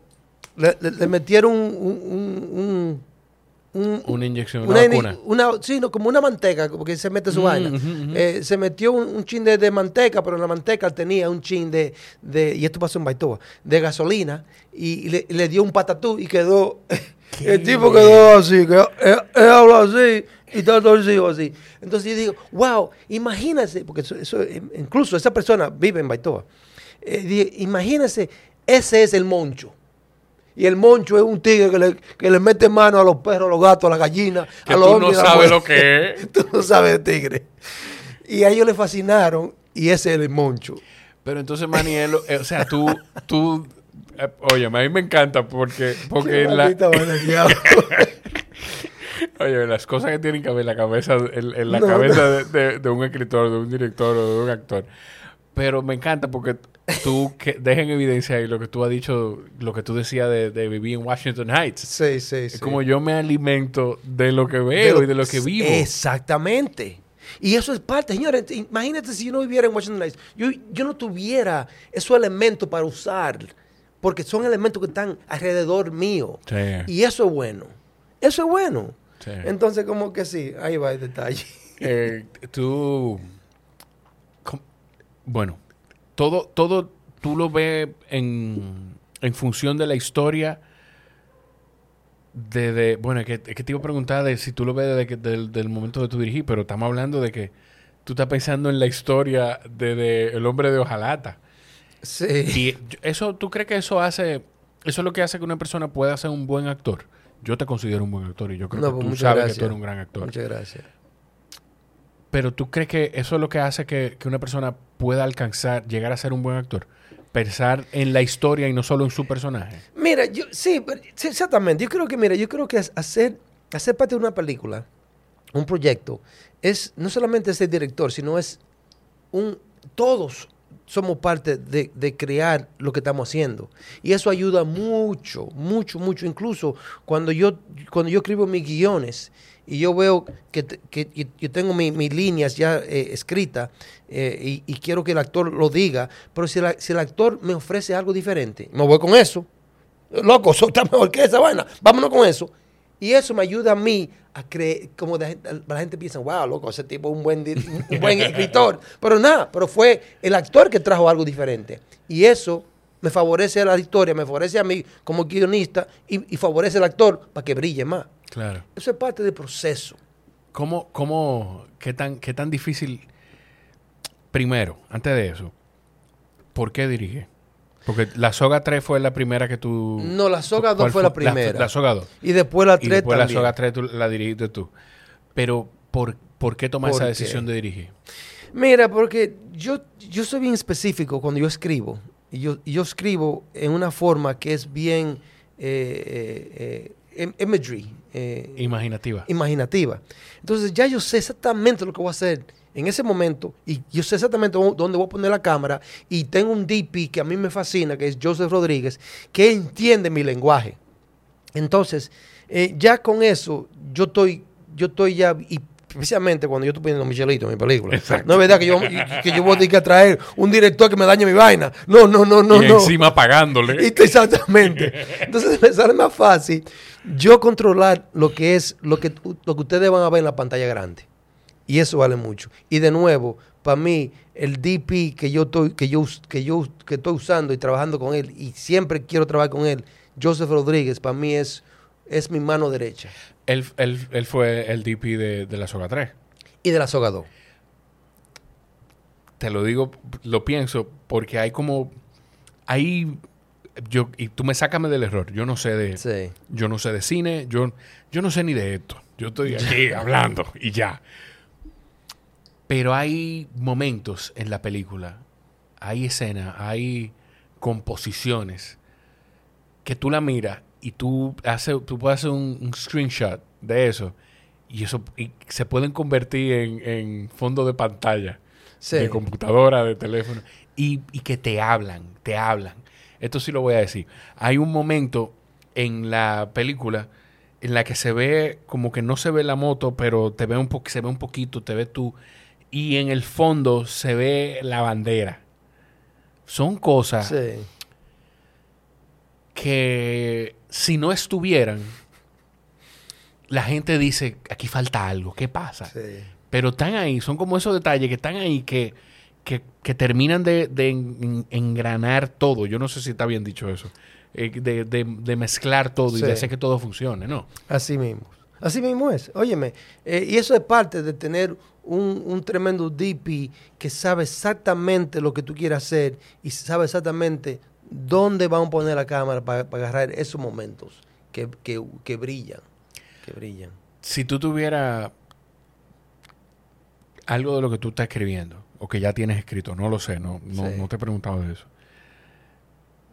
le, le- le metieron un... un- un- un- Una inyección, una, una, sí, no, como una manteca, como que se mete su Mm, vaina. Eh, se metió un, un chin de, de manteca, pero en la manteca tenía un chin de, de- y esto pasó en Baitoa, de gasolina, y, le, le dio un patatú y quedó, el tipo quedó así, que habla así y está torcido así. Entonces yo digo, wow, imagínense, porque eso, eso, eh, incluso esa persona vive en Baitoa, eh, imagínense, ese es el moncho. Y el moncho es un tigre que le, que le mete mano a los perros, a los gatos, a las gallinas, Que a los tú hombres no a las sabes lo que es. tú no sabes de tigre. Y a ellos le fascinaron y ese es el moncho. Pero entonces, Maniel, eh, o sea, tú, tú, eh, oye, a mí me encanta porque, porque la. Oye, las cosas que tienen que ver en la cabeza, en, en la No, cabeza de, de- de un escritor, de un director o de un actor. Pero me encanta porque tú que deja en evidencia ahí lo que tú has dicho, lo que tú decías de, de vivir en Washington Heights. Sí, sí, Es sí. como yo me alimento de lo que veo y de lo que vivo. Exactamente. Y eso es parte, señores. Imagínate si yo no viviera en Washington Heights. Yo, yo no tuviera esos elementos para usar. Porque son elementos que están alrededor mío. Sí. Y eso es bueno. Eso es bueno. Sí. Entonces, como que sí, ahí va el detalle. Eh, tú. com- Bueno, todo, todo tú lo ves en, en función de la historia. Desde, bueno, es que, es que te iba a preguntar de si tú lo ves desde del, del momento de tu dirigir, pero estamos hablando de que tú estás pensando en la historia desde El hombre de hojalata. Sí. Y eso, ¿tú crees que eso hace, eso es lo que hace que una persona pueda ser un buen actor? Yo te considero un buen actor y yo creo No, que pues tú sabes que tú eres un gran actor. Muchas gracias. Pero tú crees que eso es lo que hace que, que una persona pueda alcanzar, llegar a ser un buen actor. Pensar en la historia y no solo en su personaje. Mira, yo sí, exactamente. Yo creo que, mira, yo creo que es hacer, hacer parte de una película, un proyecto, es no solamente ser director, sino es un todos somos parte de, de crear lo que estamos haciendo. Y eso ayuda mucho, mucho, mucho. Incluso cuando yo, cuando yo escribo mis guiones y yo veo que, que yo- tengo mi- mis líneas ya eh, escritas eh, y, y quiero que el actor lo diga, pero si, la- si el actor me ofrece algo diferente, me voy con eso. Loco, eso está mejor que esa vaina. Vámonos con eso. Y eso me ayuda a mí a creer, como la gente, la gente piensa, wow, loco, ese tipo es un buen, un buen escritor. Pero nada, pero fue el actor que trajo algo diferente. Y eso me favorece a la historia, me favorece a mí como guionista y, y favorece al actor para que brille más. Claro. Eso es parte del proceso. ¿Cómo, cómo, qué tan, qué tan difícil? Primero, antes de eso, ¿por qué dirige? Porque la soga 3 fue la primera que tú... No, la soga 2 ¿Cuál fue la primera. La, soga 2. Y después la Y 3 después la soga 3 tú la dirigiste tú. Pero, ¿por, por qué tomar ¿Por esa qué? decisión de dirigir? Mira, porque yo, yo soy bien específico cuando yo escribo. Y yo, y yo escribo en una forma que es bien eh, eh, eh, imagery, eh, Imaginativa. imaginativa. Entonces ya yo sé exactamente lo que voy a hacer en ese momento y yo sé exactamente dó- dónde voy a poner la cámara y tengo un DP que a mí me fascina, que es Joseph Rodríguez, que entiende mi lenguaje. Entonces, eh, ya con eso, yo estoy, yo estoy ya, y especialmente cuando yo estoy poniendo Michelito en mi película. No es verdad que yo, que yo voy a tener que traer un director que me dañe mi vaina. No, no, no, no, y no. encima pagándole. Exactamente. Entonces me sale más fácil yo controlar lo que es lo que, lo que ustedes van a ver en la pantalla grande. Y eso vale mucho. Y de nuevo, para mí, el DP que yo estoy, que yo, que yo que estoy usando y trabajando con él, y siempre quiero trabajar con él, Joseph Rodríguez, para mí es, es mi mano derecha. Él, él- él fue el DP de, de la soga 3. Y de la soga 2. Te lo digo, lo pienso, porque hay como... Hay... Yo, y tú me sácame del error. Yo no sé de... Sí. Yo no sé de cine, yo, yo no sé ni de esto. Yo estoy aquí hablando y ya. Pero hay momentos en la película, hay escenas, hay composiciones que tú la miras y tú, hace, tú puedes hacer un, un screenshot de eso y eso y se pueden convertir en, en fondo de pantalla Sí. de computadora, de teléfono, y, y que te hablan, te hablan. Esto sí lo voy a decir. Hay un momento en la película en la que se ve como que no se ve la moto, pero te ve un se ve un poquito, te ve tú, y en el fondo se ve la bandera. Son cosas Sí. Que si no estuvieran, la gente dice, aquí falta algo, ¿qué pasa? Sí. Pero están ahí, son como esos detalles que están ahí que, que, que terminan de, de en- engranar todo. Yo no sé si está bien dicho eso. Eh, de, de- de mezclar todo y de hacer que todo funcione, ¿no? Así mismo. Así mismo es. Óyeme, eh, y eso es parte de tener un, un tremendo DP que sabe exactamente lo que tú quieres hacer y sabe exactamente dónde vamos a poner la cámara para, para agarrar esos momentos que, que- que brillan. Que brillan. Si tú tuvieras algo de lo que tú estás escribiendo, o que ya tienes escrito, no lo sé, no, no, Sí. no te he preguntado de eso.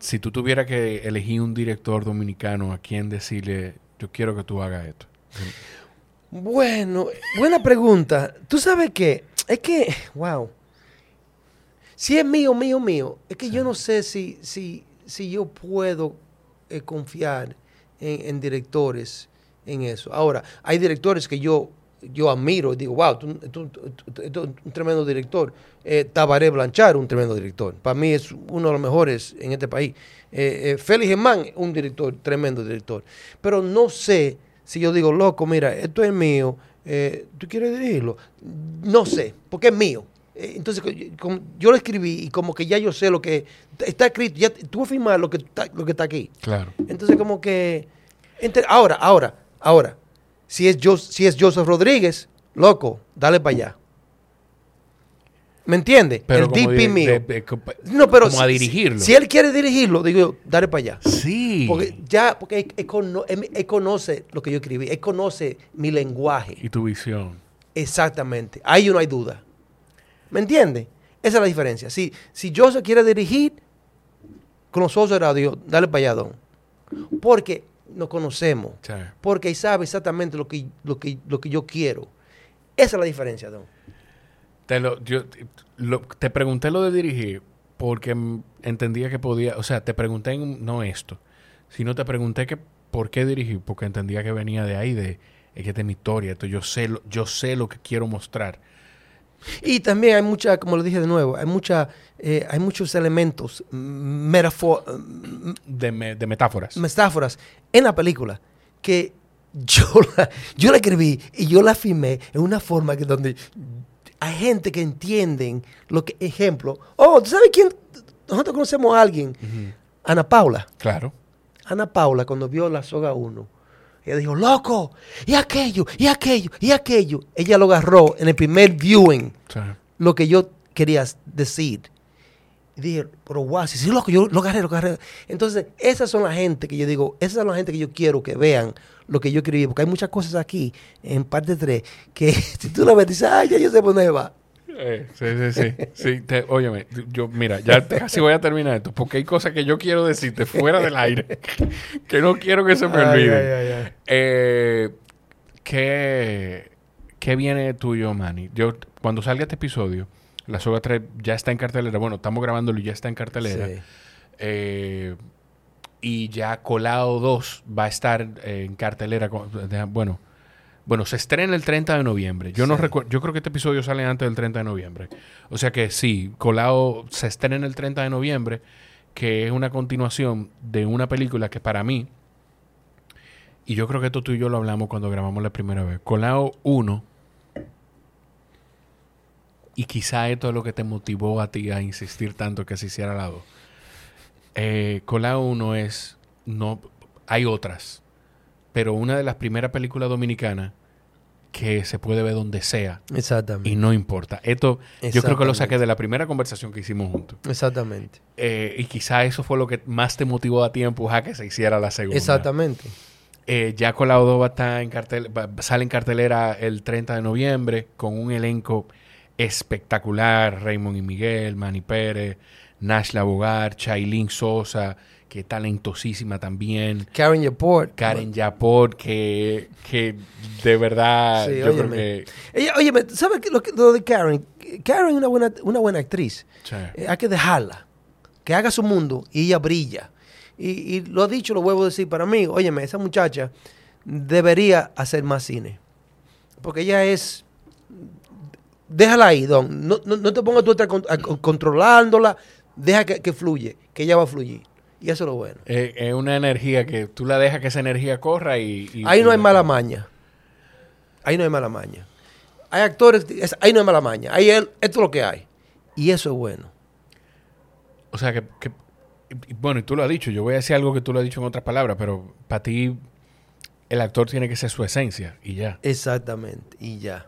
Si tú tuvieras que elegir un director dominicano a quien decirle, yo quiero que tú hagas esto. Bueno, buena pregunta. Tú sabes qué, es que, wow. Si es mío, mío, mío, es que yo no sé si, si, si yo puedo eh, confiar en, en directores en eso. Ahora, hay directores que yo, yo admiro y digo, wow, tú, un tremendo director. Eh, Tabaré Blanchard, un tremendo director. Para mí es uno de los mejores en este país. Eh, eh, Félix Germán, un director, tremendo director. Pero no sé si yo digo, loco, mira, esto es mío, ¿tú quieres dirigirlo? No sé, porque es mío. Eh, Entonces, yo lo escribí y como que ya yo sé lo que está escrito, ya tú vas a firmar lo que está, lo que está aquí. Claro. Entonces, como que. ente- ahora, ahora, ahora. Si es, Jos- si es Joseph Rodríguez, loco, dale para allá. ¿Me entiendes? Pero El DP de- mío. de- de- no, pero como a dirigirlo. Si, él quiere dirigirlo, digo yo, dale para allá. Sí. Porque ya, porque él, él cono- él- él conoce lo que yo escribí, él conoce mi lenguaje. y tu visión. Exactamente. Ahí no hay duda. ¿Me entiendes? Esa es la diferencia. Si, si Joseph quiere dirigir con los ojos cerrados, digo, dale para allá, don. Porque nos conocemos. Sí. Porque sabe exactamente lo que, lo, que, lo que yo quiero. Esa es la diferencia, don. Te, lo, yo, lo- te pregunté lo de dirigir porque entendía que podía, o sea, te pregunté en- no esto, sino te pregunté que por qué dirigir, porque entendía que venía de ahí, de es que esta es mi historia, esto yo sé, lo, yo sé lo que quiero mostrar. Y también hay mucha, como lo dije de nuevo, hay mucha, eh, hay muchos elementos, metafor, De, me- de metáforas. metáforas en la película que yo la, yo la escribí y yo la filmé en una forma que donde hay gente que entienden lo que, ejemplo, oh, ¿tú sabes quién? Nosotros conocemos a alguien, Ana Paula. Claro. Ana Paula, cuando vio la soga 1, ella dijo, loco, y aquello, y aquello, y aquello. Ella lo agarró en el primer viewing sea, lo que yo quería decir. Y dije, pero guau, sí, sí, loco, yo lo agarré, lo agarré. Entonces, esas son la gente que yo digo, esas son la gente que yo quiero que vean lo que yo escribí, porque hay muchas cosas aquí en parte 3 que si tú la ves, dices, ay, ya yo sé por dónde va. Eh, sí, sí, sí. sí te- óyeme, yo, mira, ya casi voy a terminar esto, porque hay cosas que yo quiero decirte fuera del aire que no quiero que se me Ay, olviden. ay, ay, ay. Eh, ¿qué, ¿Qué viene tuyo, Manny? Yo, cuando salga este episodio, La Soga 3 ya está en cartelera. Bueno, estamos grabándolo y ya está en cartelera. Sí. Eh, y ya Colado 2 va a estar en cartelera. con- bueno, bueno, se estrena el 30 de noviembre. Yo no recuerdo, yo creo que este episodio sale antes del 30 de noviembre. O sea que sí, Colado se estrena el 30 de noviembre, que es una continuación de una película que para mí, y yo creo que esto tú y yo lo hablamos cuando grabamos la primera vez, Colado 1, y quizá esto es lo que te motivó a ti a insistir tanto que se hiciera la 2. Eh, Colado 1 es, no, hay otras, pero una de las primeras películas dominicanas que se puede ver donde sea Exactamente. y no importa. Esto yo creo que lo saqué de la primera conversación que hicimos juntos. Exactamente. Eh, y quizá eso fue lo que más te motivó a ti a empujar que se hiciera la segunda. Exactamente. Eh, ya Colado 2 va a estar en cartel, sale en cartelera el 30 de noviembre con un elenco espectacular. Raymond y Miguel, Manny Pérez, Nash Labogar, Chailin Sosa, que talentosísima también. Karen Yaport. Karen Yapor, que, que de verdad Sí, yo creo óyeme. que... Ella, oye, ¿sabes lo, que- lo de Karen? Karen es una buena, una buena actriz. Sí. Eh, hay que dejarla. Que haga su mundo y ella brilla. Y, y lo dicho, lo vuelvo a decir para mí. Óyeme, esa muchacha debería hacer más cine. Porque ella es. Déjala ahí, Don. No, no, no te pongas tú a estar con- a- con- controlándola. Deja que, que fluye, que ella va a fluir. Y eso es lo bueno. Eh, es una energía que tú la dejas que esa energía corra y... y- Ahí no hay mala maña. Ahí no hay mala maña. Hay actores, es- ahí no hay mala maña. Ahí el- esto es lo que hay. Y eso es bueno. O sea, que, que- y- y bueno, y tú lo has dicho, yo voy a decir algo que tú lo has dicho en otras palabras, pero para ti el actor tiene que ser su esencia y ya. Exactamente. Y ya.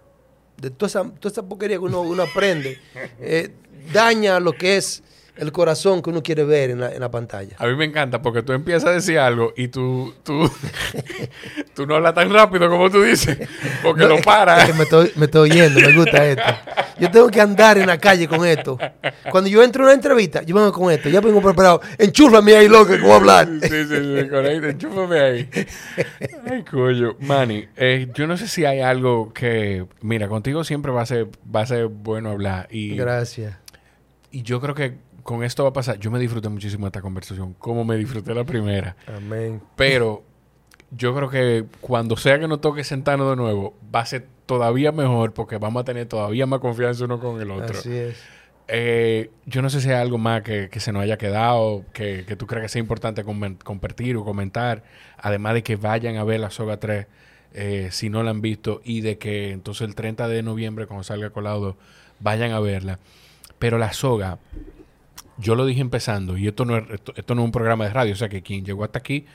De toda esa, toda esa porquería que uno, uno aprende, eh, daña lo que es el corazón que uno quiere ver en la, en la pantalla. A mí me encanta porque tú empiezas a decir algo y tú, tú, tú no hablas tan rápido como tú dices, porque lo Es paras. que me estoy, me estoy oyendo, me gusta esto. Yo tengo que andar en la calle con esto. Cuando yo entro a una entrevista, yo vengo con esto. Ya vengo preparado. Enchúfame ahí, loco, que voy a hablar. Sí, sí, sí, correcto. Enchúfame ahí. Ay, coño. Manny, eh, yo no sé si hay algo que... Mira, contigo siempre va a ser, va a ser bueno hablar. Y, Gracias. y yo creo que con esto va a pasar. Yo me disfruté muchísimo esta conversación, como me disfruté la primera. Amén. Pero yo creo que cuando sea que nos toque sentarnos de nuevo, va a ser todavía mejor porque vamos a tener todavía más confianza uno con el otro. Así es. Eh, yo no sé si hay algo más que, que se nos haya quedado, que, que tú creas que sea importante compartir o comentar, además de que vayan a ver la Soga 3 eh, si no la han visto y de que entonces el 30 de noviembre cuando salga Colado vayan a verla. Pero la Soga, yo lo dije empezando y esto no es, esto, esto no es un programa de radio, o sea que quien llegó hasta aquí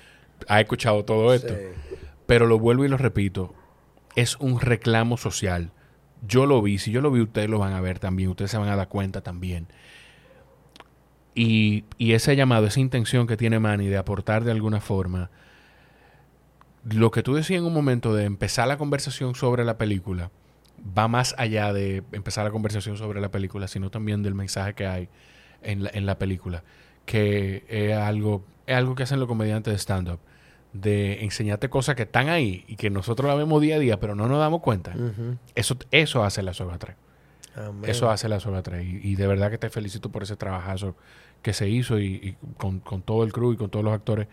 ha escuchado todo esto. Sí. Pero lo vuelvo y lo repito, es un reclamo social. Yo lo vi, si yo lo vi, ustedes lo van a ver también, ustedes se van a dar cuenta también. Y, y ese llamado, esa intención que tiene Manny de aportar de alguna forma, lo que tú decías en un momento de empezar la conversación sobre la película, va más allá de empezar la conversación sobre la película, sino también del mensaje que hay en la, en la película, que es algo, es algo que hacen los comediantes de stand-up, de enseñarte cosas que están ahí y que nosotros la vemos día a día, pero no nos damos cuenta. Eso, eso hace la soga 3. Amén. Eso hace la soga 3. Y, y de verdad que te felicito por ese trabajazo que se hizo y, y con, con todo el crew y con todos los actores,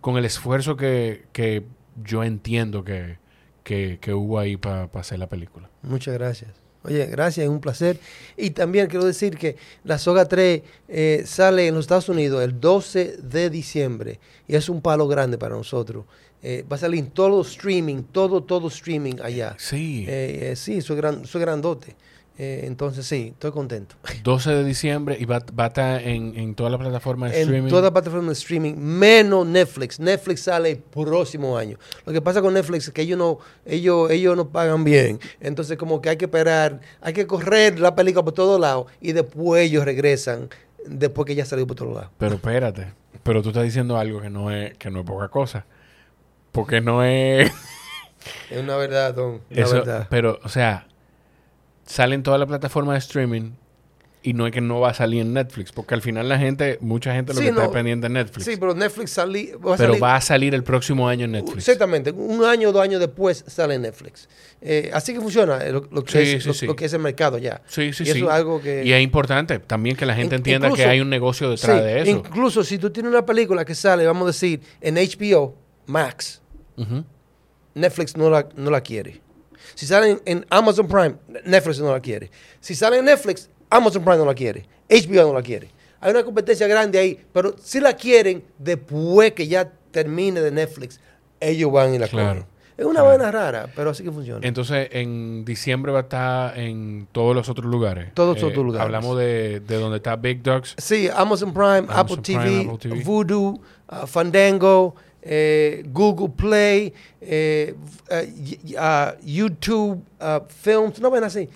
con el esfuerzo que, que yo entiendo que, que, que hubo ahí para hacer la película. Muchas gracias. Oye, gracias, es un placer. Y también quiero decir que la Soga 3 eh, sale en los Estados Unidos el 12 de diciembre y es un palo grande para nosotros. Eh, va a salir todo streaming, todo, todo streaming allá. Sí. Eh, eh, sí, soy, gran, soy grandote. Eh, entonces sí, estoy contento. 12 de diciembre y va, va a estar en, en todas las plataformas de En streaming. toda plataforma de streaming, menos Netflix. Netflix sale el próximo año. Lo que pasa con Netflix es que ellos no, ellos, ellos no pagan bien. Entonces, como que hay que esperar, hay que correr la película por todos lados y después ellos regresan después que ya salió por otro lado. Pero espérate. Pero tú estás diciendo algo que no es, que no es poca cosa. Porque no es. Es una verdad, Don. Una Eso, verdad. pero, o sea, salen todas las plataformas de streaming y no es que no va a salir en Netflix, porque al final la gente, mucha gente lo Sí, que está pendiente en Netflix. Sí, pero Netflix salí, va a pero salir- va a salir el próximo año en Netflix. Exactamente, un año o dos años después sale en Netflix. Eh, así que funciona eh, lo, lo que Sí, es, sí, lo, sí. lo que es el mercado ya. Sí, sí, y eso es algo que... Y es importante también que la gente In- entienda que hay un negocio detrás de eso. Incluso si tú tienes una película que sale, vamos a decir, en HBO Max. Netflix no la, no la quiere. Si sale en, en Amazon Prime, Netflix no la quiere. Si sale en Netflix, Amazon Prime no la quiere. HBO no la quiere. Hay una competencia grande ahí, pero si la quieren, después que ya termine de Netflix, ellos van y la Claro. Es una Claro. vaina rara, pero así que funciona. Entonces, en diciembre va a estar en todos los otros lugares. Todos los otros lugares. Hablamos de, de donde está Big Dogs. Sí, Amazon Prime, Amazon Apple, Prime, TV, Apple TV. Voodoo, uh, Fandango, eh, Google Play, eh, uh, uh, YouTube, uh, Films, no ven así.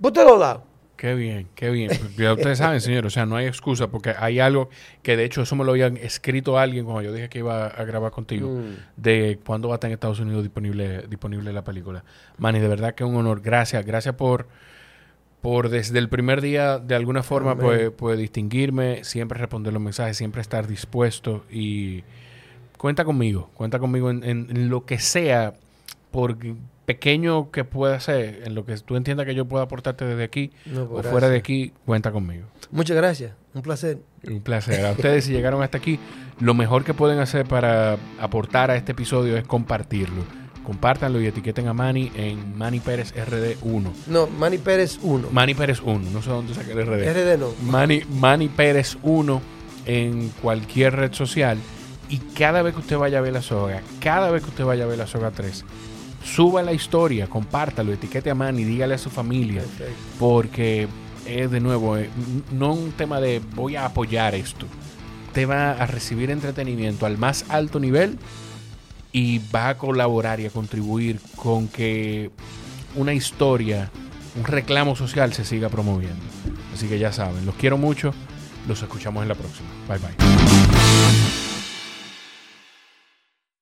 Por todos lados. Qué bien, qué bien. Ya ustedes saben, señor, o sea, no hay excusa porque hay algo que de hecho eso me lo habían escrito alguien cuando yo dije que iba a grabar contigo, Mm. de cuándo va a estar en Estados Unidos disponible, disponible la película. Manny, de verdad que es un honor. Gracias, gracias por, por desde el primer día de alguna forma pues, pues distinguirme, siempre responder los mensajes, siempre estar dispuesto y cuenta conmigo, cuenta conmigo en, en- en lo que sea, por pequeño que pueda ser, en lo que tú entiendas que yo pueda aportarte desde aquí No, o fuera de aquí, cuenta conmigo. Muchas gracias. Un placer. Un placer. A ustedes, si llegaron hasta aquí, lo mejor que pueden hacer para aportar a este episodio es compartirlo. Compártanlo y etiqueten a Manny en Manny Pérez RD1. No, Manny Pérez 1. Manny Pérez 1, no sé dónde saqué el RD. RD no. Manny, Manny Pérez 1 en cualquier red social. Y cada vez que usted vaya a ver la soga, cada vez que usted vaya a ver la soga 3, suba la historia, compártalo, etiquete a Manny, dígale a su familia. Perfecto. Porque es de nuevo, eh, no un tema de voy a apoyar esto. Te va a recibir entretenimiento al más alto nivel y va a colaborar y a contribuir con que una historia, un reclamo social se siga promoviendo. Así que ya saben, los quiero mucho, los escuchamos en la próxima. Bye bye.